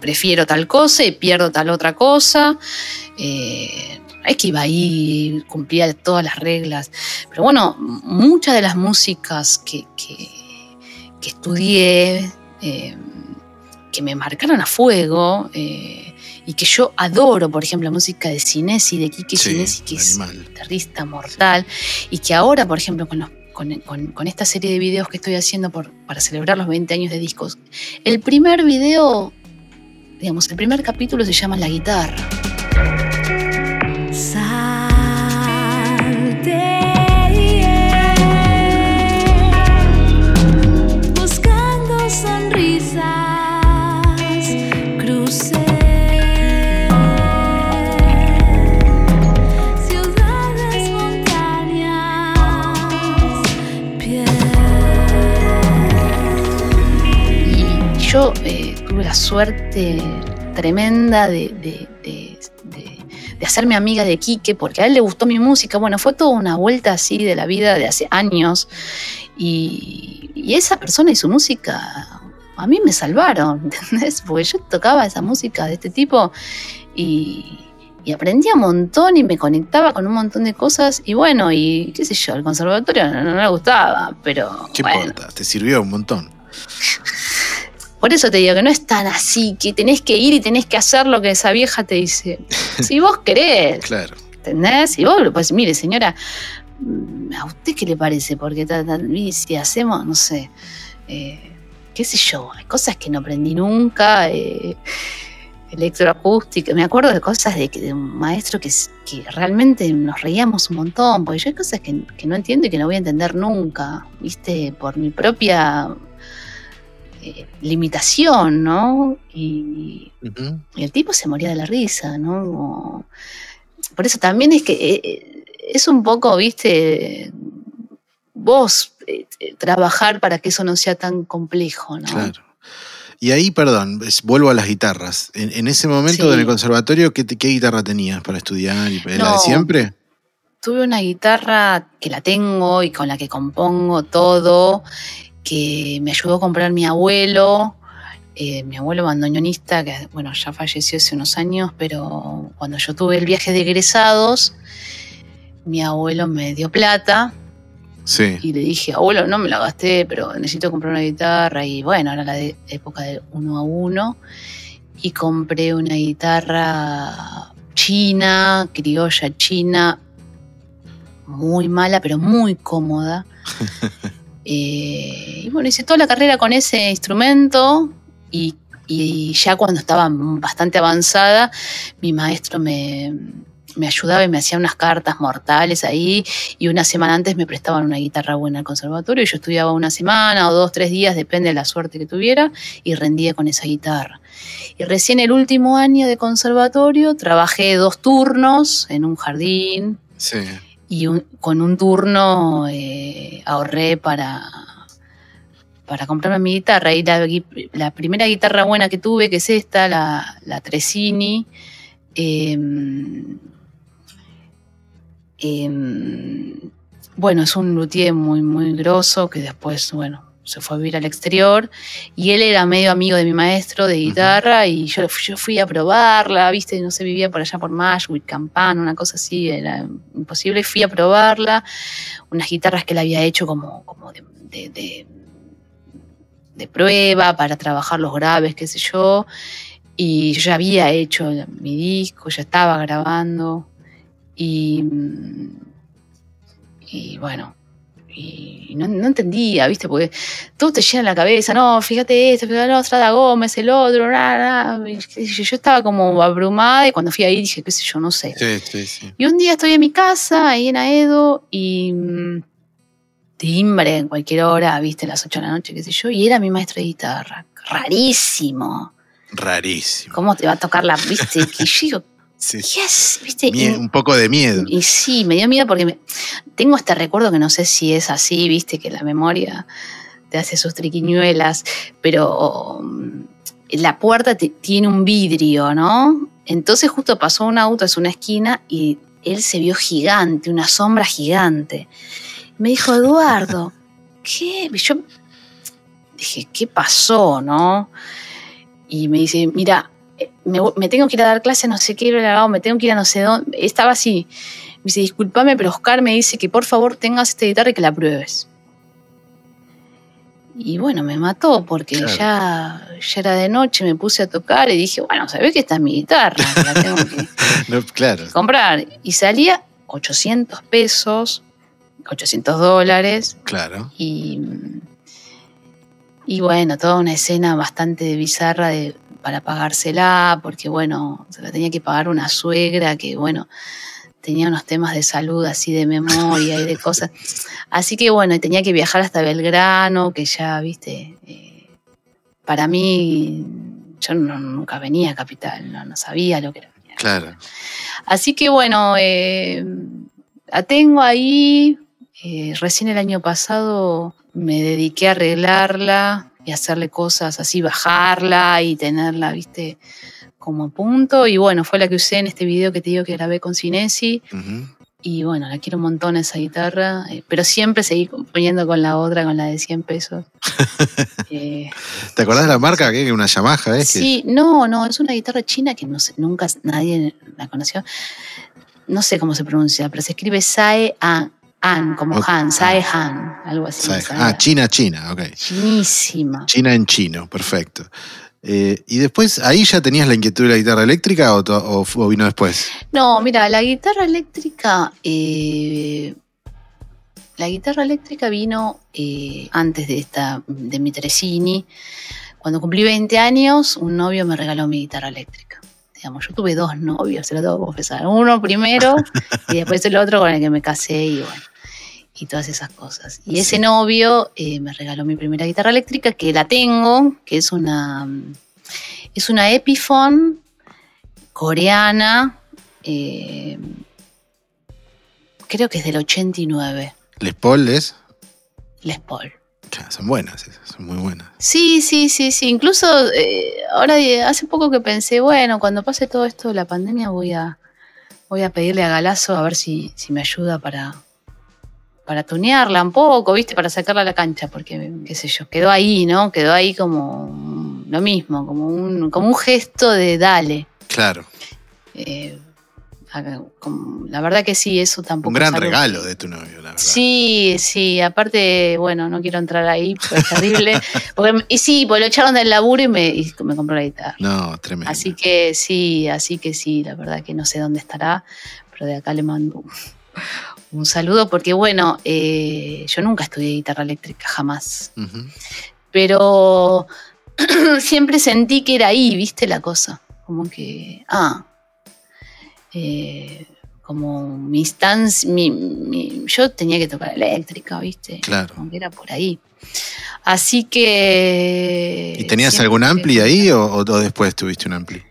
prefiero tal cosa y pierdo tal otra cosa. Eh, es que iba ahí, cumplía todas las reglas. Pero bueno, muchas de las músicas que, que- que estudié, eh, que me marcaron a fuego, eh, y que yo adoro, por ejemplo, la música de Cinesi, de Kike Sí, Cinesi, que es animal. guitarrista mortal, y que ahora, por ejemplo, con, los- con- esta serie de videos que estoy haciendo por, para celebrar los 20 años de discos, el primer video, digamos, el primer capítulo se llama La guitarra. Yo eh, tuve la suerte tremenda de, de- de- hacerme amiga de Quique, porque a él le gustó mi música. Bueno, fue toda una vuelta así de la vida de hace años. Y, y esa persona y su música a mí me salvaron, ¿entendés? Porque yo tocaba esa música de este tipo y, y aprendía un montón y me conectaba con un montón de cosas. Y bueno, y qué sé yo, el conservatorio no, no me gustaba, pero. ¿Qué bueno. importa? Te sirvió un montón. Por eso te digo que no es tan así, que tenés que ir y tenés que hacer lo que esa vieja te dice. Si vos querés, Claro. ¿entendés? Y vos, pues mire, señora, mm, ¿a usted qué le parece? Porque si hacemos, no sé, eh, qué sé yo, hay cosas que no aprendí nunca, eh, electroacústica, me acuerdo de cosas de, que- de un maestro que, que realmente nos reíamos un montón, porque yo hay cosas que, que no entiendo y que no voy a entender nunca, ¿viste? Por mi propia eh, limitación, ¿no? Y, el tipo se moría de la risa, ¿no? Como- Por eso también es que eh, eh, es un poco, viste, vos eh, trabajar para que eso no sea tan complejo, ¿no? Claro. Y ahí, perdón, es- vuelvo a las guitarras. En, en ese momento Sí. en el conservatorio, ¿qué, guitarra tenías para estudiar? ¿La de siempre? Tuve una guitarra que la tengo y con la que compongo todo, que me ayudó a comprar mi abuelo, eh, mi abuelo bandoneonista, que bueno, ya falleció hace unos años, pero cuando yo tuve el viaje de egresados, mi abuelo me dio plata Sí. y le dije, abuelo, no me la gasté, pero necesito comprar una guitarra. Y bueno, era la de época del uno a uno. Y compré una guitarra china, criolla china, muy mala, pero muy cómoda. Eh, y bueno, hice toda la carrera con ese instrumento y, ya cuando estaba bastante avanzada, mi maestro me, me ayudaba y me hacía unas cartas mortales ahí y una semana antes me prestaban una guitarra buena al conservatorio y yo estudiaba una semana o dos, tres días, depende de la suerte que tuviera, y rendía con esa guitarra. Y recién el último año de conservatorio trabajé dos turnos en un jardín Sí. Y un- con un turno eh, ahorré para, para comprarme mi guitarra. Y la, primera guitarra buena que tuve, que es esta, la, Tresini, em, bueno, es un luthier muy, muy grosso que después, bueno, se fue a vivir al exterior y él era medio amigo de mi maestro de guitarra y yo, yo fui a probarla, viste, no sé, vivía por allá por Mashwick, Campana, una cosa así, era imposible, fui a probarla, unas guitarras que él había hecho como, como de, de- de- de prueba para trabajar los graves, qué sé yo, y yo ya había hecho mi disco, ya estaba grabando y, y bueno, y no, no entendía, ¿viste? Porque todo te llena la cabeza, no, fíjate esto, fíjate lo otro, da Gómez, el otro, ra, ra. Y qué sé yo, estaba como abrumada y cuando fui ahí dije, qué sé yo, no sé. Sí, sí, sí. Y un día estoy en mi casa, ahí en Aedo, y, mm, timbre en cualquier hora, viste, las 8 de la noche, qué sé yo, y era mi maestro de guitarra. Rarísimo. Rarísimo. ¿Cómo te va a tocar la, viste? Que yo Un poco de miedo. Y sí, me dio miedo porque me- tengo este recuerdo que no sé si es así, viste, que la memoria te hace sus triquiñuelas, pero mm, la puerta te- tiene un vidrio, ¿no? Entonces justo pasó un auto, es una esquina, y él se vio gigante, una sombra gigante. Me dijo, Eduardo, ¿qué? Y Yo dije, ¿qué pasó, no? Y me dice, mira, me, me tengo que ir a dar clase, no sé qué, me tengo que ir a no sé dónde. Estaba así. Me dice, discúlpame, pero Oscar me dice que por favor tengas esta guitarra y que la pruebes. Y bueno, me mató porque Claro. ya, ya era de noche, me puse a tocar y dije, bueno, ¿sabés que esta es mi guitarra? La tengo que No, claro. comprar. Y salía 800 pesos, 800 dólares. Claro. Y, y bueno, toda una escena bastante bizarra de, para pagársela, porque bueno, se la tenía que pagar una suegra que bueno, tenía unos temas de salud así de memoria y de cosas. Así que bueno, y tenía que viajar hasta Belgrano, que ya, viste, eh, para mí, yo no- nunca venía a Capital, no, no sabía lo que era. Claro. Así que bueno, eh, la tengo ahí. Eh, recién el año pasado me dediqué a arreglarla y hacerle cosas así, bajarla y tenerla, viste, como a punto. Y bueno, fue la que usé en este video que te digo que grabé con Cinesi. Ujú. Y bueno, la quiero un montón esa guitarra, eh, pero siempre seguí poniendo con la otra, con la de 100 pesos. Eh, ¿Te acordás de la marca? ¿Qué? Una Yamaha, ¿eh? Sí, no, no, es una guitarra china que no sé, nunca nadie la conoció. No sé cómo se pronuncia, pero se escribe Sae An, An como. Han, Sae Han, algo así. Ah, Han. China, China, ok. Chinísima. China en chino, perfecto. Eh, y después, ¿ahí ya tenías la inquietud de la guitarra eléctrica o, vino después? No, mira, la guitarra eléctrica. eh, la guitarra eléctrica vino eh, antes de esta, de mi Teresini. Cuando cumplí 20 años, un novio me regaló mi guitarra eléctrica. Digamos, yo tuve dos novios, se lo tengo que confesar. Uno primero y después el otro con el que me casé y bueno. Y todas esas cosas. Y ese novio eh, me regaló mi primera guitarra eléctrica, que la tengo, que es una. Es una Epiphone coreana. eh, creo que es del 89, Les Paul es. Les Paul. Son buenas, son muy buenas. Sí, sí, sí, sí. Incluso eh, ahora hace poco que pensé, bueno, cuando pase todo esto de la pandemia voy a voy a pedirle a Galazo a ver si, si me ayuda para para tunearla un poco, ¿viste? Para sacarla a la cancha, porque qué sé yo, quedó ahí, ¿no? Quedó ahí como lo mismo, como un como un gesto de dale. Claro. Eh, la verdad que sí, eso tampoco Un gran regalo de tu novio, la verdad. Sí, sí, aparte, bueno, no quiero entrar ahí, porque es terrible. Porque, y sí, pues lo echaron del laburo y me, y me compró la guitarra. No, tremendo. Así que sí, así que sí, la verdad que no sé dónde estará, pero de acá le mando un, saludo, porque bueno, eh, yo nunca estudié guitarra eléctrica, jamás. Pero siempre sentí que era ahí, viste la cosa. Como que, ah, eh, como mi instancia, mi- mi- yo tenía que tocar eléctrica, viste. Claro. Como que era por ahí. Así que... ¿Y tenías algún ampli ahí o, o- o después tuviste un ampli?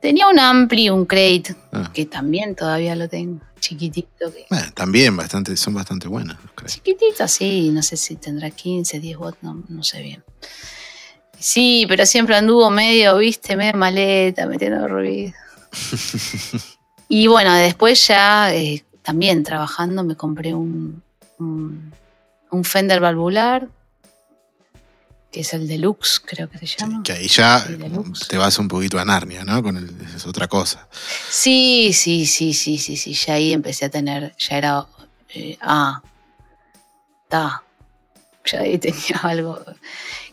Tenía un ampli, un crate, Ah. que también todavía lo tengo, chiquitito. Que, Bueno, también bastante, son bastante buenas, creo. Chiquitito, sí, no sé si tendrá 15, 10 watts, no, no sé bien. Sí, pero siempre anduvo medio, viste, medio maleta, metiendo ruido. y bueno, después ya, eh, también trabajando, me compré un, un, un Fender valvular, que es el Deluxe, creo que se llama. Que ahí ya te vas un poquito a Narnia, ¿no? Con el, es otra cosa. Sí, sí, sí, sí, sí, sí. Ya ahí empecé a tener, ya era, eh, ah, ta. Ya ahí tenía algo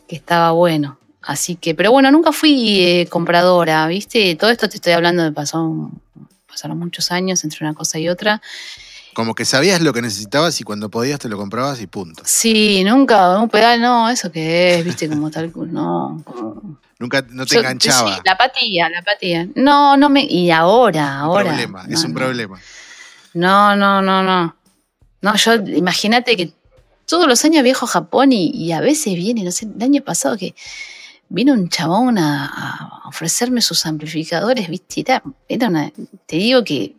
que estaba bueno. Así que, pero bueno, nunca fui eh, compradora, ¿viste? Todo esto te estoy hablando de pasó, pasaron muchos años entre una cosa y otra. Como que sabías lo que necesitabas y cuando podías te lo comprabas y punto. Sí, nunca, un pedal, no, eso que es, ¿viste? Como tal, no. como- Nunca no te Yo- enganchaba. sí, la patilla, la patilla. No, no me. Y ahora, ahora. problema, es un no. problema. No, no, no, no. No, yo, imagínate que todos los años viajo a Japón y, y a veces viene, no sé, el año pasado que vino un chabón a, a ofrecerme sus amplificadores, viste, era, era una, te digo que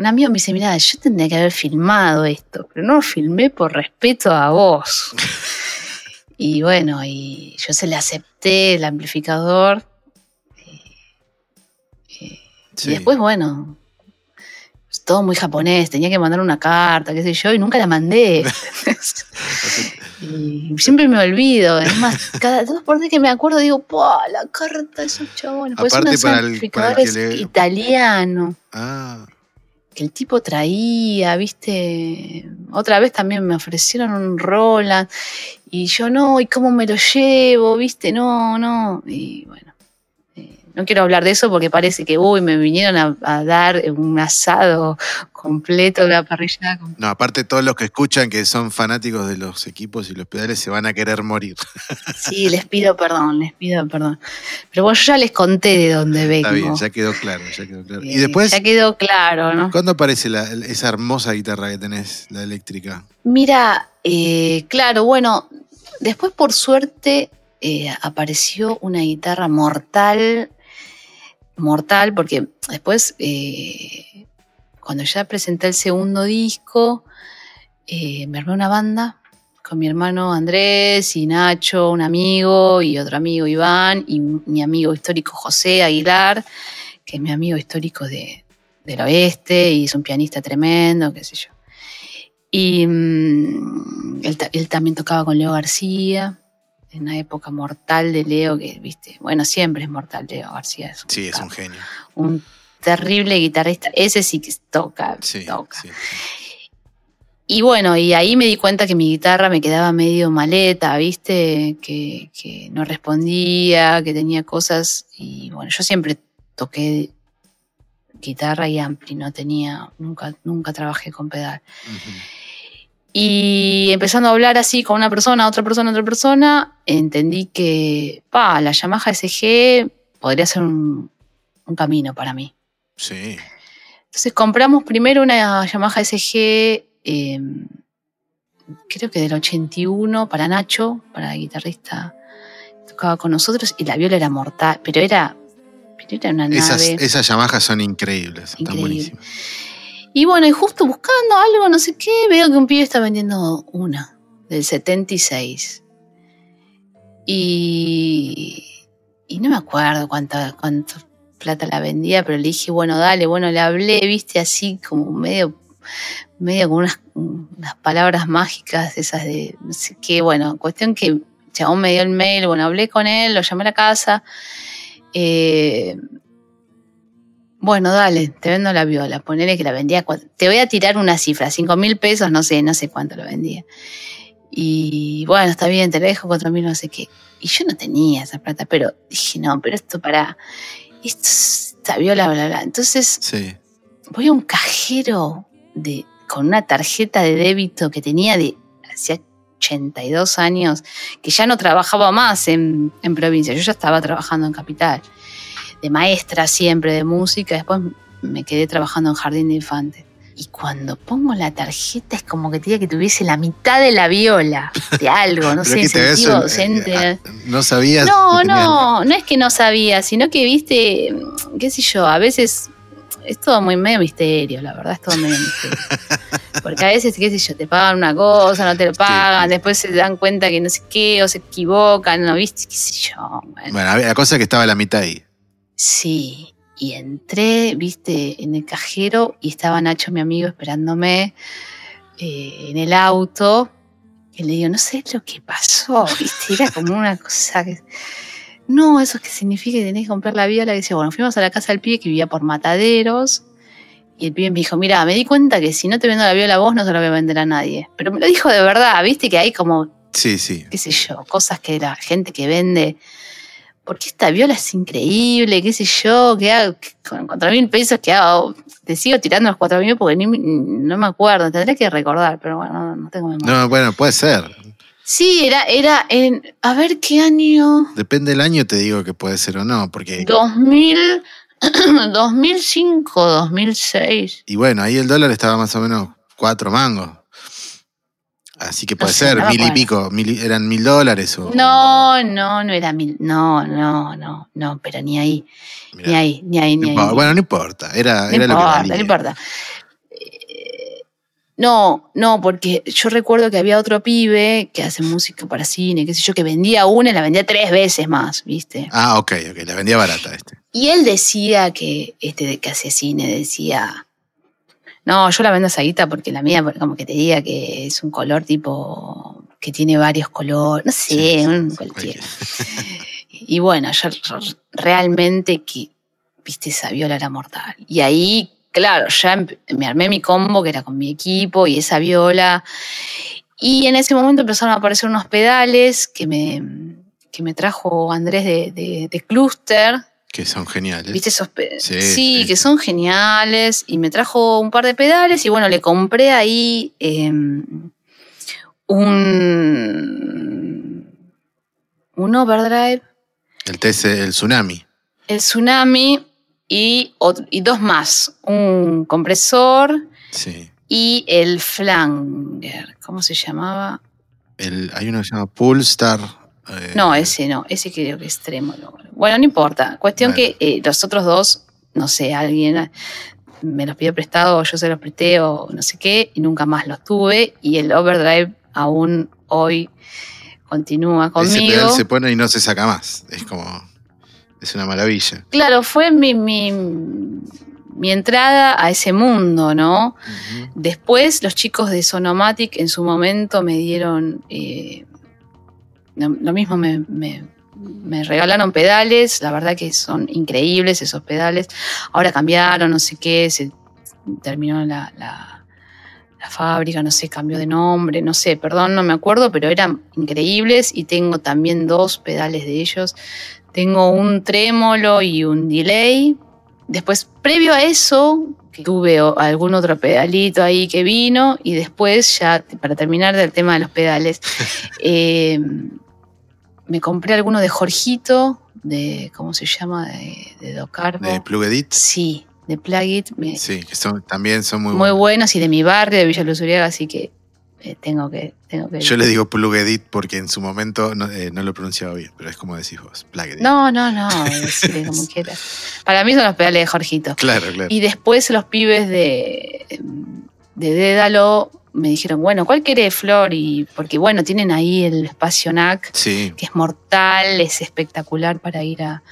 un amigo me dice, mira, yo tendría que haber filmado esto, pero no lo filmé por respeto a vos. y bueno, y yo se le acepté el amplificador. Y, y- Sí. y después, bueno, es todo muy japonés, tenía que mandar una carta, qué sé yo, y nunca la mandé. y siempre me olvido. Es más, cada dos por que me acuerdo digo, ¡pah! La carta de esos chabones. Pues Aparte para el- para el amplificadores que le- italianos Ah, que el tipo traía, viste. Otra vez también me ofrecieron un Roland y yo no, ¿y cómo me lo llevo? Viste, no, no. Y bueno, no quiero hablar de eso porque parece que, uy, me vinieron a, a dar un asado completo, la parrilla. com- no, aparte todos los que escuchan que son fanáticos de los equipos y los pedales se van a querer morir. Sí, les pido perdón, les pido perdón. Pero bueno, yo ya les conté de dónde vengo. Está bien, ya quedó claro, ya quedó claro. Y Eh, después, Ya quedó claro, ¿no? ¿cuándo aparece la- esa hermosa guitarra que tenés, la eléctrica? Mira, eh, claro, bueno, después por suerte eh, apareció una guitarra mortal, mortal, porque después, eh, cuando ya presenté el segundo disco, eh, me armé una banda con mi hermano Andrés y Nacho, un amigo, y otro amigo Iván, y mi amigo histórico José Aguilar, que es mi amigo histórico de, del oeste, y es un pianista tremendo, qué sé yo. Y mm, él, ta- él también tocaba con Leo García, en una época mortal de Leo, que, viste, bueno, siempre es mortal Leo García. Es Sí, es un genio. un terrible guitarrista. Ese sí que toca, Sí, toca. sí, sí. Y bueno, y ahí me di cuenta que mi guitarra me quedaba medio maleta, ¿viste? Que, que no respondía, que tenía cosas. Y bueno, yo siempre toqué guitarra y ampli, no tenía, nunca, nunca trabajé con pedal. Y empezando a hablar así con una persona, otra persona, otra persona, entendí que, pa, la Yamaha SG podría ser un, un camino para mí. Sí. Entonces compramos primero una Yamaha SG, eh, creo que del 81, para Nacho, para el guitarrista tocaba con nosotros, y la viola era mortal, pero era, pero era una Esas, nave. esas Yamahas son increíbles, están buenísimas. Y bueno, y justo buscando algo, no sé qué, veo que un pibe está vendiendo una del 76. Y, y no me acuerdo cuánta, cuánto plata la vendía, pero le dije, bueno, dale, bueno, le hablé, viste, así como medio, medio con unas, palabras mágicas esas de, no sé qué, bueno, cuestión que chabón me dio el mail, bueno, hablé con él, lo llamé a la casa. eh, bueno, dale, te vendo la viola. Ponele que la vendía. Te voy a tirar una cifra, cinco mil pesos, no sé, no sé cuánto lo vendía. Y bueno, está bien, te lo dejo cuatro mil, no sé qué. Y yo no tenía esa plata, pero dije, no, pero esto para. Esto viola, bla, bla, bla. Entonces Sí. voy a un cajero de, con una tarjeta de débito que tenía de hacía 82 años, que ya no trabajaba más en, en provincia, yo ya estaba trabajando en capital, de maestra siempre de música, después me quedé trabajando en jardín de infantes. Y cuando pongo la tarjeta es como que tenía que tuviese la mitad de la viola, de algo, no sé, docente. eh, ah, no sabías. No, no, no es que no sabía, sino que, viste, qué sé yo, a veces es todo muy medio misterio, la verdad es todo medio misterio. Porque a veces, qué sé yo, te pagan una cosa, no te lo pagan, sí. después se dan cuenta que no sé qué, o se equivocan, ¿no? ¿Viste? ¿Qué sé yo? Bueno, Bueno, la cosa es que estaba a la mitad ahí. Sí, y entré, viste, en el cajero y estaba Nacho, mi amigo, esperándome eh, en el auto. Y le digo, no sé lo que pasó, viste, era como una cosa que... No, eso es que significa que tenés que comprar la viola. Que decía, bueno, fuimos a la casa del pibe que vivía por mataderos. Y el pibe me dijo, mira, me di cuenta que si no te vendo la viola a vos, no se la voy a vender a nadie. Pero me lo dijo de verdad, viste que hay como Sí, sí. qué sé yo, cosas que la gente que vende. Porque esta viola es increíble, qué sé yo, que hago con cuatro mil pesos que hago. Te sigo tirando los cuatro mil porque ni, no me acuerdo, tendré que recordar, pero bueno, no, no tengo memoria. No, bueno, puede ser. Sí, era, era en, a ver qué año, Depende del año, te digo que puede ser o no. Porque. 2000, 2005, 2006. Y bueno, ahí el dólar estaba más o menos cuatro mangos. Así que No puede sé, ser, me mil y pico, mil eran mil dólares o. No, no, no era mil. No, no, no, no, pero ni ahí, Mirá, ni ahí, ni ahí, ni ahí. importa. Bueno, no importa, era, No era lo que importa, valía. no importa. Eh, No, no, porque yo recuerdo que había otro pibe que hace música para cine, qué sé yo, que vendía una y la vendía tres veces más, ¿viste? Ah, ok, ok, la vendía barata este. Y él decía que, este que hace cine, decía, no, yo la vendo esa guita porque la mía, como que te diga que es un color tipo, que tiene varios colores, no sé, Sí, sí, un cualquiera. Y bueno, yo realmente que, viste, esa viola era mortal. Y ahí, claro, ya empe- me armé mi combo, que era con mi equipo y esa viola. Y en ese momento empezaron a aparecer unos pedales que me, que me trajo Andrés de, de, de Cluster. Que son geniales. ¿Viste esos pedales? Sí, Sí, que son geniales. Y me trajo un par de pedales y bueno, le compré ahí eh, un, un overdrive El TC, el tsunami. el tsunami y, y dos más. Un compresor Sí. y el flanger. ¿Cómo se llamaba? El, hay uno que se llama Poolstar. Eh, No, ese no, ese creo que es extremo. Bueno, no importa. Cuestión Bueno. que eh, los otros dos, no sé, alguien me los pidió prestado o yo se los presté o no sé qué y nunca más los tuve. Y el overdrive aún hoy continúa Ese conmigo. pedal se pone y no se saca más. Es como. Es una maravilla. Claro, fue mi, mi, mi entrada a ese mundo, ¿no? Después los chicos de Sonomatic en su momento me dieron, eh, lo, mismo me, me- me regalaron pedales, la verdad que son increíbles esos pedales. Ahora cambiaron, no sé qué, se terminó la, la- la fábrica, no sé, cambió de nombre, no sé, perdón, no me acuerdo, pero eran increíbles y tengo también dos pedales de ellos. Tengo un trémolo y un delay. Después, previo a eso, que tuve o- algún otro pedalito ahí que vino y después ya, para terminar del tema de los pedales, eh, me compré alguno de Jorgito, de, ¿cómo se llama? De, de Docarbo. De Plug Edit. Sí, de Plugit. Sí, que son, también son muy, muy, buenos. buenos y de mi barrio, de Villa Luz Uriaga, así que eh, tengo que... Tengo que Yo le digo Plug Edit porque en su momento no, eh, no lo pronunciaba bien, pero es como decís vos, Plug Edit. No, no, no, decirle como quieras. Para mí son los pedales de Jorgito. Claro, claro. Y después los pibes de, de Dédalo me dijeron, bueno, ¿cuál querés, Flor? Y porque bueno, tienen ahí el espacio NAC, Sí, que es mortal, es espectacular para ir a,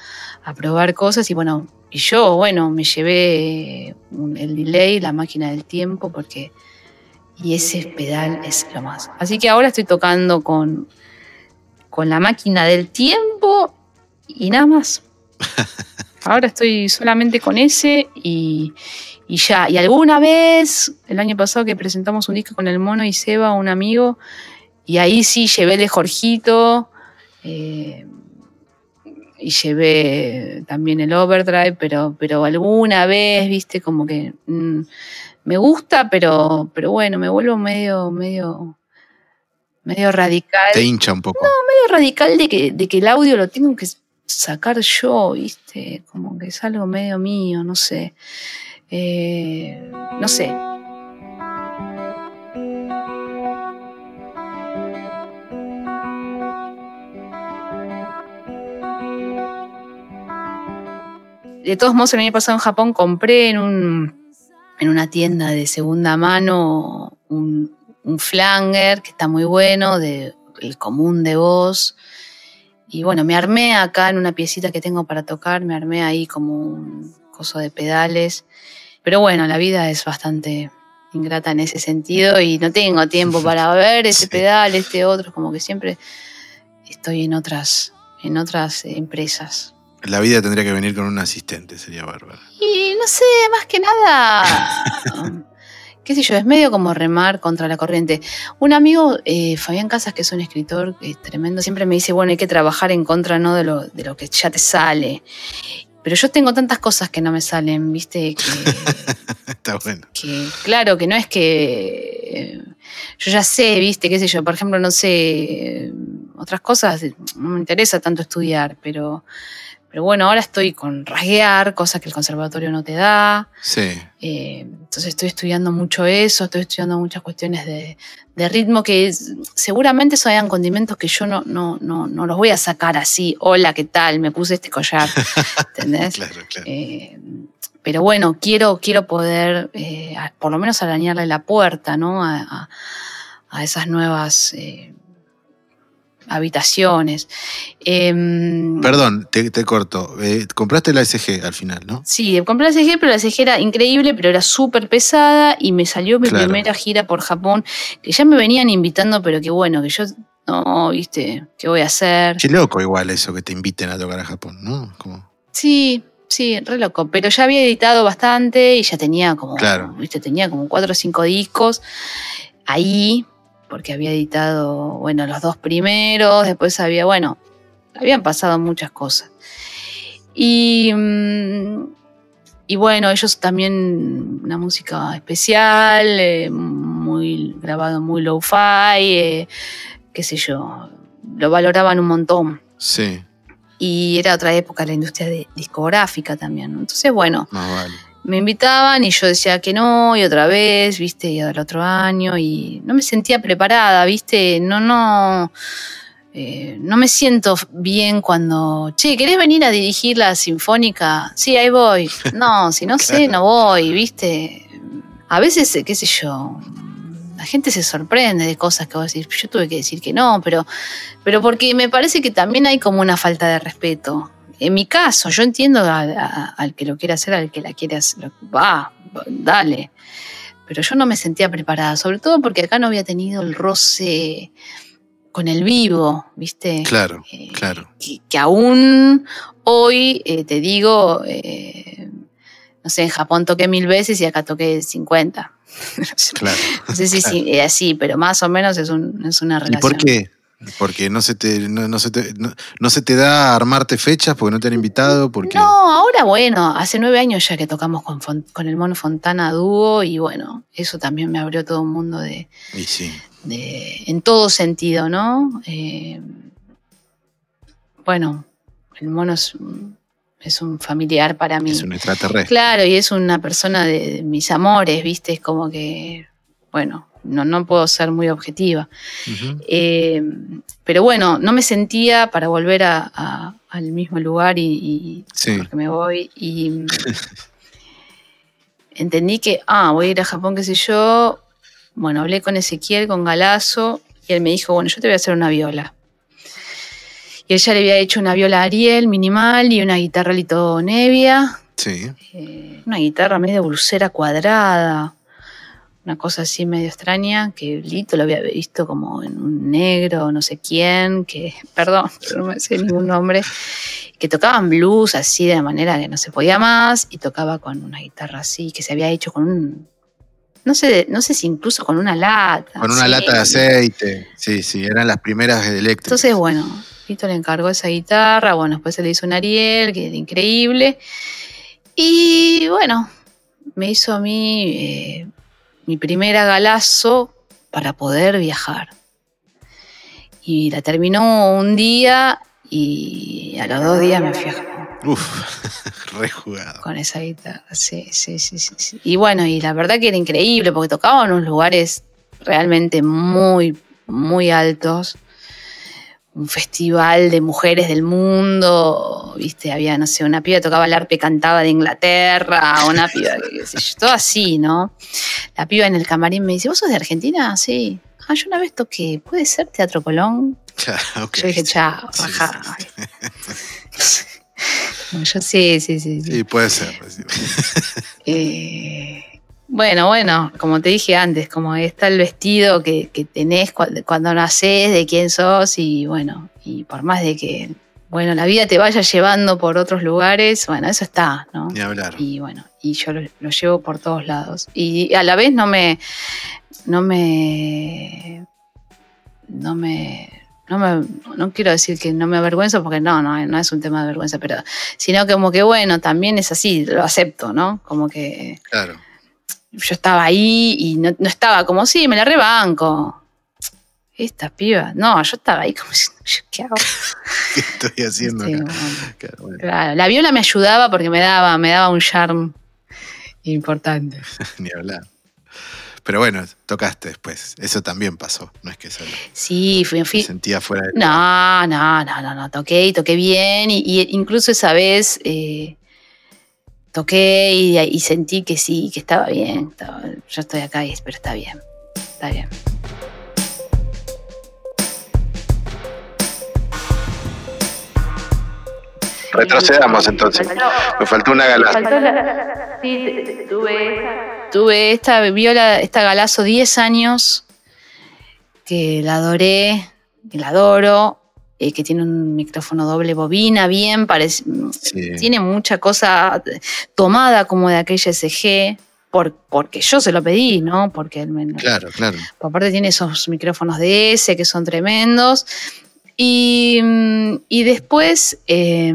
a probar cosas. Y bueno, y yo, bueno, me llevé un- el delay, la máquina del tiempo, porque. Y ese pedal es lo más. Así que ahora estoy tocando con, con la máquina del tiempo y nada más. Ahora estoy solamente con ese y, y ya. Y alguna vez, el año pasado que presentamos un disco con el Mono y Seba, un amigo, y ahí sí llevé el de Jorgito eh, y llevé también el overdrive, pero, pero alguna vez, viste, como que mm, me gusta, pero, pero bueno, me vuelvo medio, medio, medio radical. te hincha un poco. medio radical de que, de que el audio lo tengo que sacar yo, viste, como que es algo medio mío, no sé. Eh, no sé. De todos modos, el año pasado en Japón compré en, un, en una tienda de segunda mano un, un flanger que está muy bueno, de, el común de voz. Y bueno, me armé acá en una piecita que tengo para tocar, me armé ahí como un coso de pedales. Pero bueno, la vida es bastante ingrata en ese sentido y no tengo tiempo para ver ese pedal, este otro, como que siempre estoy en otras, en otras eh, empresas. La vida tendría que venir con un asistente, sería bárbaro. Y no sé, más que nada, qué sé yo, es medio como remar contra la corriente. Un amigo, eh, Fabián Casas, que es un escritor eh, tremendo, siempre me dice, bueno, hay que trabajar en contra ¿no? de, lo, de lo que ya te sale. Pero yo tengo tantas cosas que no me salen, viste, que, Está bueno. que claro, que no es que eh, yo ya sé, viste, qué sé yo, por ejemplo, no sé, otras cosas, no me interesa tanto estudiar, pero, pero bueno, ahora estoy con rasguear, cosa que el conservatorio no te da. Sí. Eh, entonces estoy estudiando mucho eso, estoy estudiando muchas cuestiones de, de ritmo que es- seguramente son condimentos que yo no, no, no, no los voy a sacar así. Hola, ¿qué tal? Me puse este collar. ¿Entendés? Claro, claro. Eh, pero bueno, quiero, quiero poder, eh, por lo menos arañarle la puerta, ¿no? A, a- a esas nuevas eh, habitaciones. Em, Perdón, te, te corto. Eh, compraste la SG al final, ¿no? Sí, compré la CG, pero la CG era increíble, pero era súper pesada y me salió mi Claro. primera gira por Japón, que ya me venían invitando, pero que bueno, que yo, no, viste, ¿qué voy a hacer? Qué loco igual eso que te inviten a tocar a Japón, ¿no? Como, Sí, sí, re loco, pero ya había editado bastante y ya tenía como, Claro. viste, tenía como cuatro o cinco discos ahí, porque había editado, bueno, los dos primeros, después había, bueno, habían pasado muchas cosas. Y, mm, y bueno, ellos también una música especial, eh, muy grabado muy low-fi, eh, qué sé yo, lo valoraban un montón. sí, Y era otra época la industria de- discográfica también. Entonces, bueno, más vale. Me invitaban y yo decía que no, y otra vez, viste, y al otro año, y no me sentía preparada, viste, no, no, eh, no me siento bien cuando, che, ¿querés venir a dirigir la sinfónica? Sí, ahí voy. No, si no sé, no voy, viste. A veces, qué sé yo, la gente se sorprende de cosas que vos decís, yo tuve que decir que no, pero, pero porque me parece que también hay como una falta de respeto. En mi caso, yo entiendo al, a- al que lo quiere hacer, al que la quiere hacer, va, dale. Pero yo no me sentía preparada, sobre todo porque acá no había tenido el roce con el vivo, ¿viste? Claro, Eh, claro. que, que aún hoy, eh, te digo, eh, no sé, en Japón toqué mil veces y acá toqué 50. Claro. No sé si sí, es así, pero más o menos es, un- es una ¿Y relación. por qué? Porque no se te, no, no se te, no, no se te da armarte fechas porque no te han invitado, porque. No, ahora bueno, hace nueve años ya que tocamos con, con el Mono Fontana dúo y bueno, eso también me abrió todo un mundo de, Y sí. de- en todo sentido, ¿no? Eh, bueno, el Mono es, un- es un familiar para mí. Es un extraterrestre. Claro, y es una persona de, de mis amores, ¿viste? Es como que, bueno, no, no puedo ser muy objetiva. Eh, pero bueno, no me sentía para volver a- a- al mismo lugar y, y- Sí. porque me voy y entendí que, ah, voy a ir a Japón, qué sé yo. Bueno, hablé con Ezequiel, con Galazo, y él me dijo, bueno, yo te voy a hacer una viola. Y él ya le había hecho una viola Ariel minimal y una guitarra Lito Nevia, Sí. eh, una guitarra medio blusera cuadrada, una cosa así medio extraña, que Lito lo había visto como en un negro, no sé quién, que, perdón, pero no me sé ningún nombre, que tocaban blues así de manera que no se podía más, y tocaba con una guitarra así, que se había hecho con un, no sé, no sé si incluso con una lata. Con una sí. lata de aceite. Sí, sí, eran las primeras eléctricas. Entonces, bueno, Lito le encargó esa guitarra, bueno, después se le hizo un Ariel, que era increíble. Y bueno, me hizo a mí eh, mi primera galazo para poder viajar. Y la terminó un día y a los dos días me fui a Japón Uf, re jugado. con esa guitarra. Sí, sí, sí, sí, sí. Y bueno, y la verdad que era increíble porque tocaba en unos lugares realmente muy, muy altos. Un festival de mujeres del mundo, viste, había, no sé, una piba que tocaba el arpe cantaba de Inglaterra, una piba, qué sé yo, todo así, ¿no? La piba en el camarín me dice, ¿vos sos de Argentina? Sí. Ah, yo una vez toqué, ¿puede ser Teatro Colón? Claro, ok. Yo dije, chao, Sí, rajá. sí, yo sí, sí, sí. sí. Sí, puede ser. sí. Eh, bueno, bueno, como te dije antes, como está el vestido que, que tenés cu- cuando nacés, de quién sos, y bueno, y por más de que, bueno, la vida te vaya llevando por otros lugares, bueno, eso está, ¿no? Ni hablar. Y bueno, y yo lo, lo llevo por todos lados. Y a la vez no me, no me, no me, no me, no quiero decir que no me avergüenzo porque no, no, no es un tema de vergüenza, pero sino como que bueno, también es así, lo acepto, ¿no? Como que Claro. Yo estaba ahí y no, no estaba como, sí, me la rebanco. esta piba. No, yo estaba ahí como diciendo, "Yo, ¿qué hago? ¿Qué estoy haciendo Sí, acá? bueno. Claro, bueno, Claro, la viola me ayudaba porque me daba, me daba un charm importante. ni hablar. Pero bueno, tocaste después. Eso también pasó. No es que solo Sí, fui, me fui, sentía fuera de. No, no, no, no, no, toqué y toqué bien y, y incluso esa vez eh, toqué y, y sentí que sí, que estaba bien. estaba- yo estoy acá, y, pero está bien, está bien. Retrocedamos entonces. Me faltó una galaza. Tuve esta viola, esta galazo 10 años, que la adoré, que la adoro, eh, que tiene un micrófono doble bobina, bien, parece, Sí. tiene mucha cosa tomada como de aquella SG, por, porque yo se lo pedí, ¿no? Porque él me, Claro, claro. Aparte tiene esos micrófonos de S que son tremendos. Y, mm, y después eh,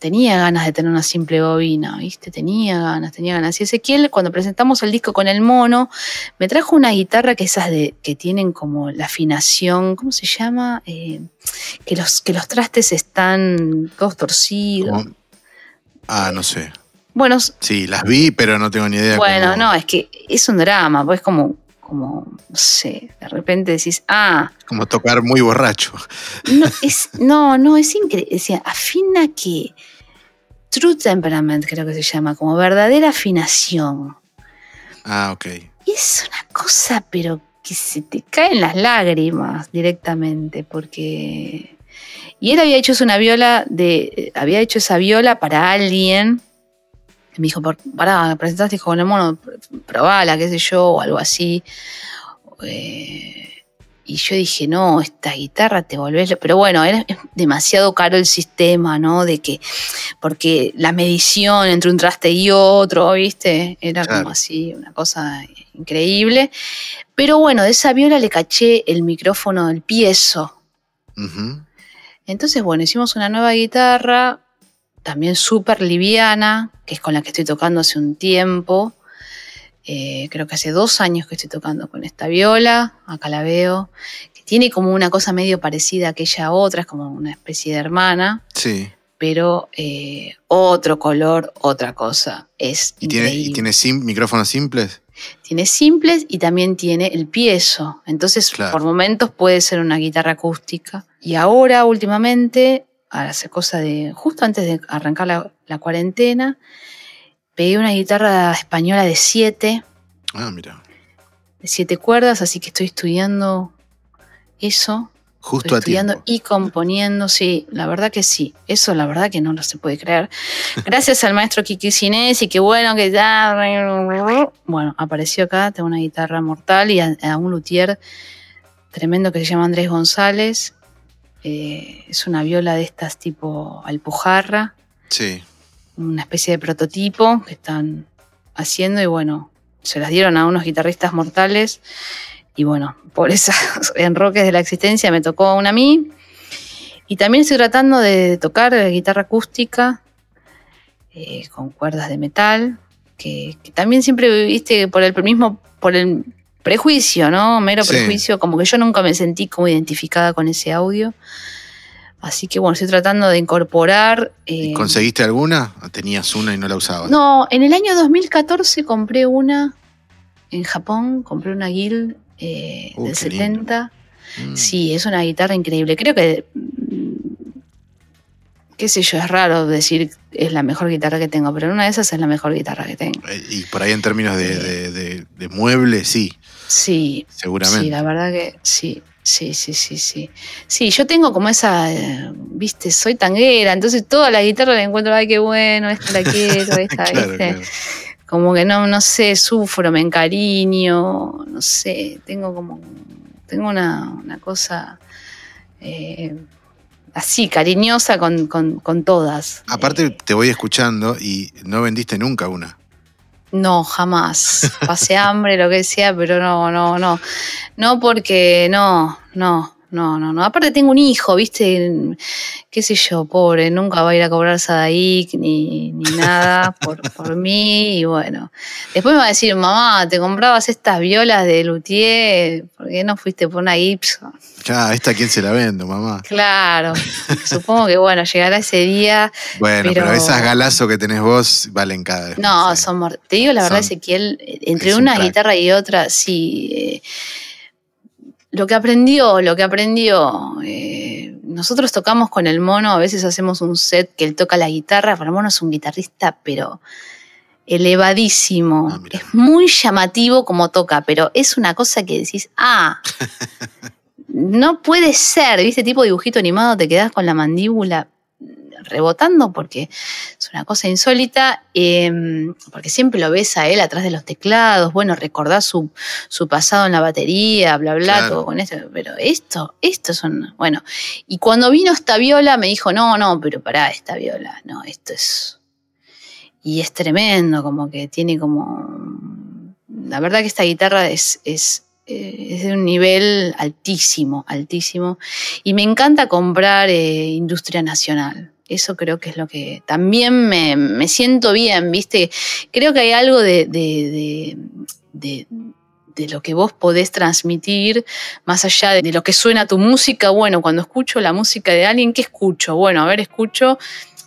tenía ganas de tener una simple bobina, ¿viste? Tenía ganas, tenía ganas. Y Ezequiel, cuando presentamos el disco con el mono, me trajo una guitarra que esas de, que tienen como la afinación, ¿cómo se llama? Eh, que, los, que los trastes están todos torcidos. Ah, no sé. Bueno, Sí, las vi, pero no tengo ni idea. Bueno, cómo- no, es que es un drama, pues como, como, no sé, de repente decís, ah, Como tocar muy borracho. no, es, no, no, es increíble. Decía, afina que True Temperament, creo que se llama, como verdadera afinación. Ah, ok. Y es una cosa, pero que se te caen las lágrimas directamente, porque. Y él había hecho una viola de. Había hecho esa viola para alguien. Me dijo, "Por- pará, presentaste con el mono, pr- probala, qué sé yo, o algo así. Eh, y yo dije, no, esta guitarra te volvés. lo-". Pero bueno, era demasiado caro el sistema, ¿no? De que. Porque la medición entre un traste y otro, ¿viste? Era Claro. como así, una cosa increíble. Pero bueno, de esa viola le caché el micrófono del piezo. Entonces, bueno, hicimos una nueva guitarra, también súper liviana, que es con la que estoy tocando hace un tiempo. Eh, creo que hace dos años que estoy tocando con esta viola, acá la veo, que tiene como una cosa medio parecida a aquella otra, es como una especie de hermana, Sí. pero eh, otro color, otra cosa. Es ¿Y tiene, y tiene sim- micrófonos simples? Tiene simples y también tiene el piezo. Entonces, Claro. por momentos puede ser una guitarra acústica. Y ahora, últimamente, hace cosa de. justo antes de arrancar la, la cuarentena, pegué una guitarra española de siete, Ah, mira. de siete cuerdas, así que estoy estudiando eso. Justo Estoy a estudiando tiempo. y componiendo, sí, la verdad que sí. Eso la verdad que no lo se puede creer. Gracias al maestro Kiki Sinés y que bueno que ya... Bueno, apareció acá, tengo una guitarra mortal y a, a un luthier tremendo que se llama Andrés González. Eh, es una viola de estas tipo alpujarra, Sí. una especie de prototipo que están haciendo y bueno, se las dieron a unos guitarristas mortales y bueno, por esos enroques de la existencia me tocó una a mí. Y también estoy tratando de tocar guitarra acústica eh, con cuerdas de metal, que, que también siempre, viste, por el mismo, por el prejuicio, ¿no? Mero Sí. prejuicio, como que yo nunca me sentí como identificada con ese audio. Así que bueno, estoy tratando de incorporar. ¿Y eh, conseguiste alguna? ¿O ¿Tenías una y no la usabas? no, en el año 2014 compré una en Japón, compré una Guild eh, Uh, del qué lindo. 70. Mm. Sí, es una guitarra increíble. Creo que, qué sé yo, es raro decir es la mejor guitarra que tengo, pero una de esas es la mejor guitarra que tengo. Eh, Y por ahí en términos de, de, de- de mueble, sí, Sí, seguramente. sí, la verdad que sí. Sí, sí, sí, sí. Sí, yo tengo como esa, eh, viste, soy tanguera, entonces toda la guitarra la encuentro, ay, qué bueno, esta la quiero, esta, Claro, ¿viste? claro. como que no, no sé, sufro, me encariño, no sé, tengo como, tengo una, una cosa eh, así, cariñosa con, con- con todas. Aparte, Eh, te voy escuchando y no vendiste nunca una. no, jamás. Pasé hambre, lo que sea, pero no, no, no. No porque, no, no, no, no, no. Aparte tengo un hijo, ¿viste? Qué sé yo, pobre, nunca va a ir a cobrar Sadaic ni, ni nada por, por mí. Y bueno, después me va a decir, mamá, te comprabas estas violas de Luthier, ¿por qué no fuiste por una Gibson? Claro, ¿esta quién se la vendo, mamá? Claro, supongo que bueno, llegará ese día. Bueno, pero, Pero- esas galazos que tenés vos valen cada vez No, ¿eh? son Te digo la verdad, Son- Ezequiel, entre es un una guitarra y otra, sí. eh, lo que aprendió, lo que aprendió. eh, nosotros tocamos con el mono, a veces hacemos un set que él toca la guitarra, pero el mono es un guitarrista, pero elevadísimo. Ah, es muy llamativo como toca, pero es una cosa que decís, ah. No puede ser, ¿viste? Tipo dibujito animado, te quedás con la mandíbula rebotando porque es una cosa insólita, eh, porque siempre lo ves a él atrás de los teclados, bueno, recordás su, su pasado en la batería, bla, bla, Claro. todo con esto, pero esto, esto son, bueno, y cuando vino esta viola me dijo, no, no, pero pará, esta viola, no, esto es, y es tremendo, como que tiene como, la verdad que esta guitarra es, es, eh, es de un nivel altísimo, altísimo, y me encanta comprar eh, industria nacional. Eso creo que es lo que también me, me siento bien, ¿viste? Creo que hay algo de, de, de- de- lo que vos podés transmitir, más allá de, de lo que suena tu música. Bueno, cuando escucho la música de alguien, ¿qué escucho? Bueno, a ver, escucho,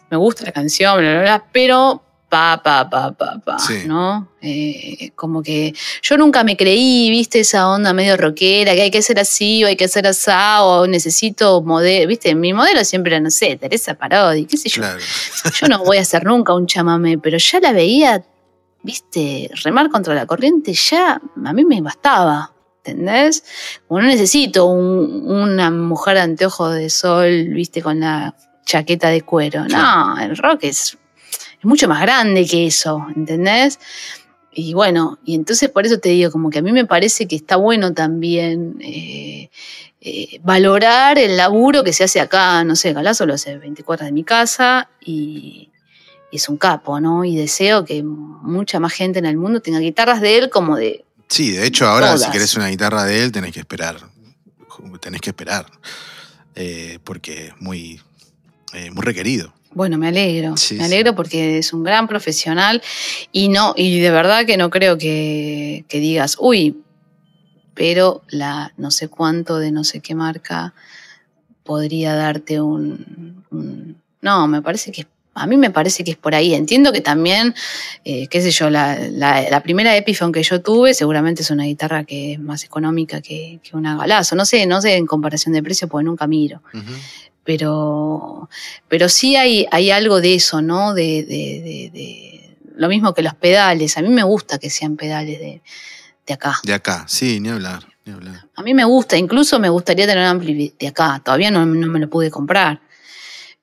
me gusta la canción, bla, bla, bla, pero pa, pa, pa, pa, pa, Sí. ¿no? Eh, como que yo nunca me creí, viste, esa onda medio rockera, que hay que ser así o hay que ser asá o necesito modelo, viste, mi modelo siempre era, no sé, Teresa Parodi, qué sé yo. Claro. Yo no voy a hacer nunca un chamamé, pero ya la veía, viste, remar contra la corriente, ya a mí me bastaba. ¿Entendés? Como no necesito un- una mujer de anteojos de sol, viste, con la chaqueta de cuero. No, el rock es, es mucho más grande que eso, ¿entendés? Y bueno, y entonces por eso te digo, como que a mí me parece que está bueno también eh, eh, valorar el laburo que se hace acá, no sé, Galazo lo hace 24 de mi casa y, y es un capo, ¿no? Y deseo que mucha más gente en el mundo tenga guitarras de él como de... Sí, de hecho, ahora si querés una guitarra de él, tenés que esperar. Tenés que esperar. Eh, porque es muy, muy requerido. Bueno, me alegro, Sí, me sí. alegro porque es un gran profesional y no, y de verdad que no creo que, que digas, uy, pero la no sé cuánto de no sé qué marca podría darte un, un- no, me parece que es- a mí me parece que es por ahí. Entiendo que también, eh, qué sé yo, la, la- la primera Epiphone que yo tuve seguramente es una guitarra que es más económica que, que una Galazo. No sé, no sé en comparación de precio porque nunca miro. Pero, pero sí hay, hay algo de eso, ¿no? De, de- de- de- lo mismo que los pedales. A mí me gusta que sean pedales de, de acá. De acá, sí, ni hablar. Ni hablar. A mí me gusta, incluso me gustaría tener un ampli de acá. Todavía no, no me lo pude comprar.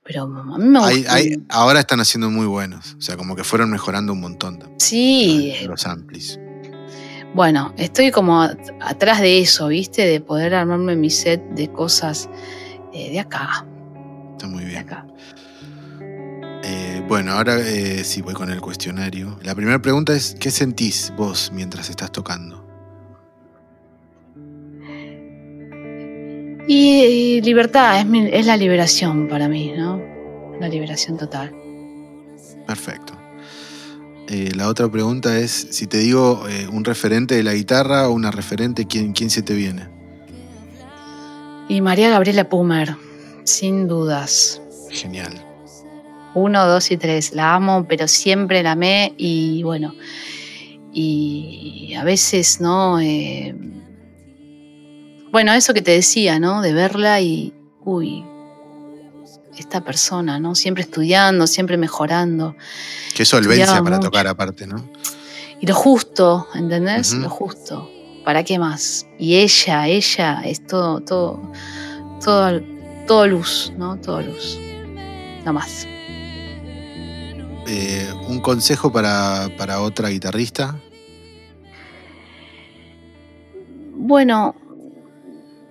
Pero a mí me gusta. hay- ahora están haciendo muy buenos. O sea, como que fueron mejorando un montón también, Sí, los amplis. bueno, estoy como at- atrás de eso, ¿viste? De poder armarme mi set de cosas eh, de acá, Está muy de bien. acá. Eh, bueno, ahora eh, sí voy con el cuestionario. La primera pregunta es, ¿qué sentís vos mientras estás tocando? Y, y libertad, es, mi- es la liberación para mí, ¿no? La liberación total. Perfecto. Eh, la otra pregunta es, si te digo eh, un referente de la guitarra o una referente, ¿quién, quién se te viene? Y María Gabriela Pumer, sin dudas. Genial. Uno, dos y tres. La amo, pero siempre la amé y bueno. Y a veces, ¿no? Eh, bueno, eso que te decía, ¿no? De verla y, uy, esta persona, ¿no? Siempre estudiando, siempre mejorando. Qué solvencia Estudiaba para mucho. tocar aparte, ¿no? Y lo justo, ¿entendés? Lo justo. ¿Para qué más? Y ella, ella es todo, todo, todo, todo luz, ¿no? Todo luz. No más. Eh, un consejo para, para otra guitarrista. Bueno,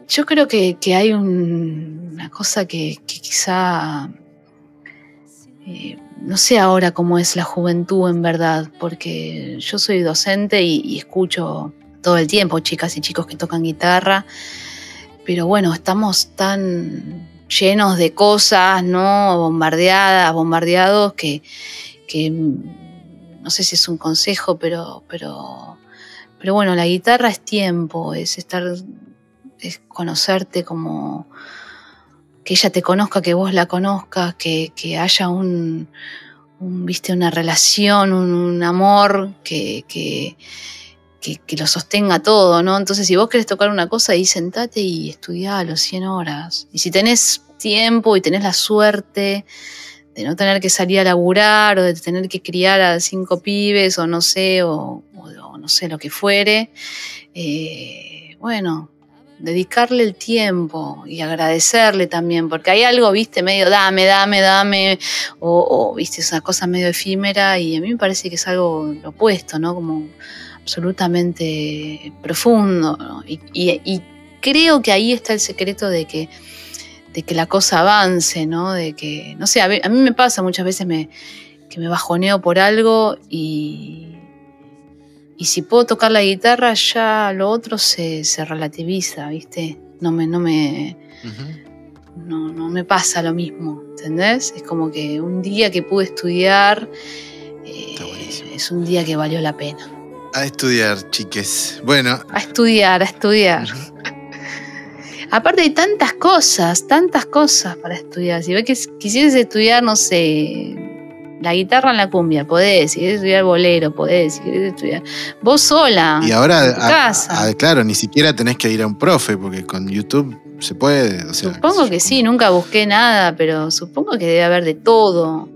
yo creo que, que hay un- una cosa que, que quizá, eh, no sé ahora cómo es la juventud en verdad, porque yo soy docente y, y escucho todo el tiempo chicas y chicos que tocan guitarra, pero bueno, estamos tan llenos de cosas, ¿no? Bombardeadas, bombardeados, que, que mm, no sé si es un consejo, pero, pero, pero bueno, la guitarra es tiempo, es estar, es conocerte como que ella te conozca, que vos la conozcas, que, que haya un, un, viste, una relación, un, un amor que, que, que, lo sostenga todo, ¿no? Entonces, si vos querés tocar una cosa, ahí sentate y estudiá a los 100 horas. Y si tenés tiempo y tenés la suerte de no tener que salir a laburar o de tener que criar a cinco pibes o no sé, o no sé lo que fuere, eh, bueno, dedicarle el tiempo y agradecerle también, porque hay algo, viste, medio dame, dame, dame, o, o, viste, esa cosa medio efímera y a mí me parece que es algo lo opuesto, ¿no? Como absolutamente profundo, ¿no? y, y- y creo que ahí está el secreto de que de que la cosa avance, ¿no? De que, no sé, a a mí me pasa muchas veces me, que me bajoneo por algo y, y si puedo tocar la guitarra ya lo otro se, se relativiza, ¿viste? No me, no me, no, no me pasa lo mismo, ¿entendés? Es como que un día que pude estudiar eh, es un día que valió la pena. A estudiar, chiques. Bueno, A estudiar, a estudiar. Aparte hay tantas cosas, tantas cosas para estudiar. Si ves que quisieras estudiar, no sé, la guitarra en la cumbia, podés. Si quieres estudiar bolero, podés. Si querés estudiar vos sola. y ahora, en tu a- casa. a- claro, ni siquiera tenés que ir a un profe, porque con YouTube se puede. o sea, supongo que sí, nunca busqué nada, pero supongo que debe haber de todo.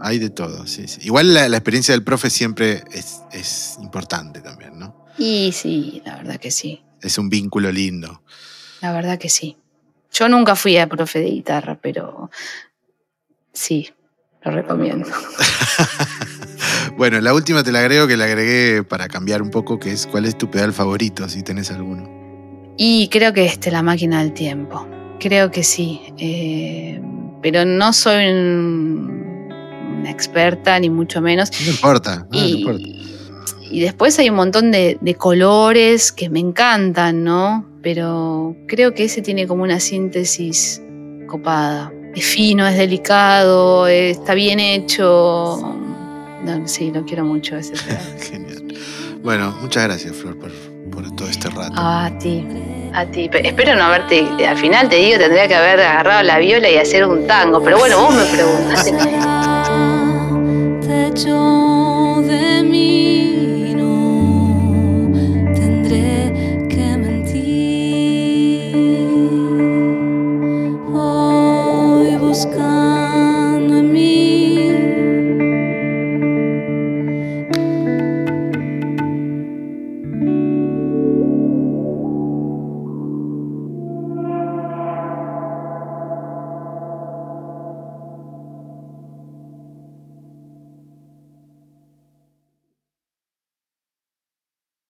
Hay de todo, sí. sí. Igual la, la experiencia del profe siempre es, es importante también, ¿no? Y sí, la verdad que sí. Es un vínculo lindo. La verdad que sí. Yo nunca fui a profe de guitarra, pero sí, lo recomiendo. Bueno, la última te la agrego que la agregué para cambiar un poco, que es cuál es tu pedal favorito, si tenés alguno. Y creo que este, la máquina del tiempo. Creo que sí. eh, pero no soy un- una experta, ni mucho menos. No importa, no, no y, importa. y después hay un montón de, de colores que me encantan, ¿no? Pero creo que ese tiene como una síntesis copada. Es fino, es delicado, eh, está bien hecho. No, sí, lo quiero mucho ese. Genial. Bueno, muchas gracias, Flor, por, por todo este rato. Ah, a ti, a ti. Pe- Espero no haberte. Al final te digo, tendría que haber agarrado la viola y hacer un tango. Pero bueno, vos me preguntaste. hecho de mí.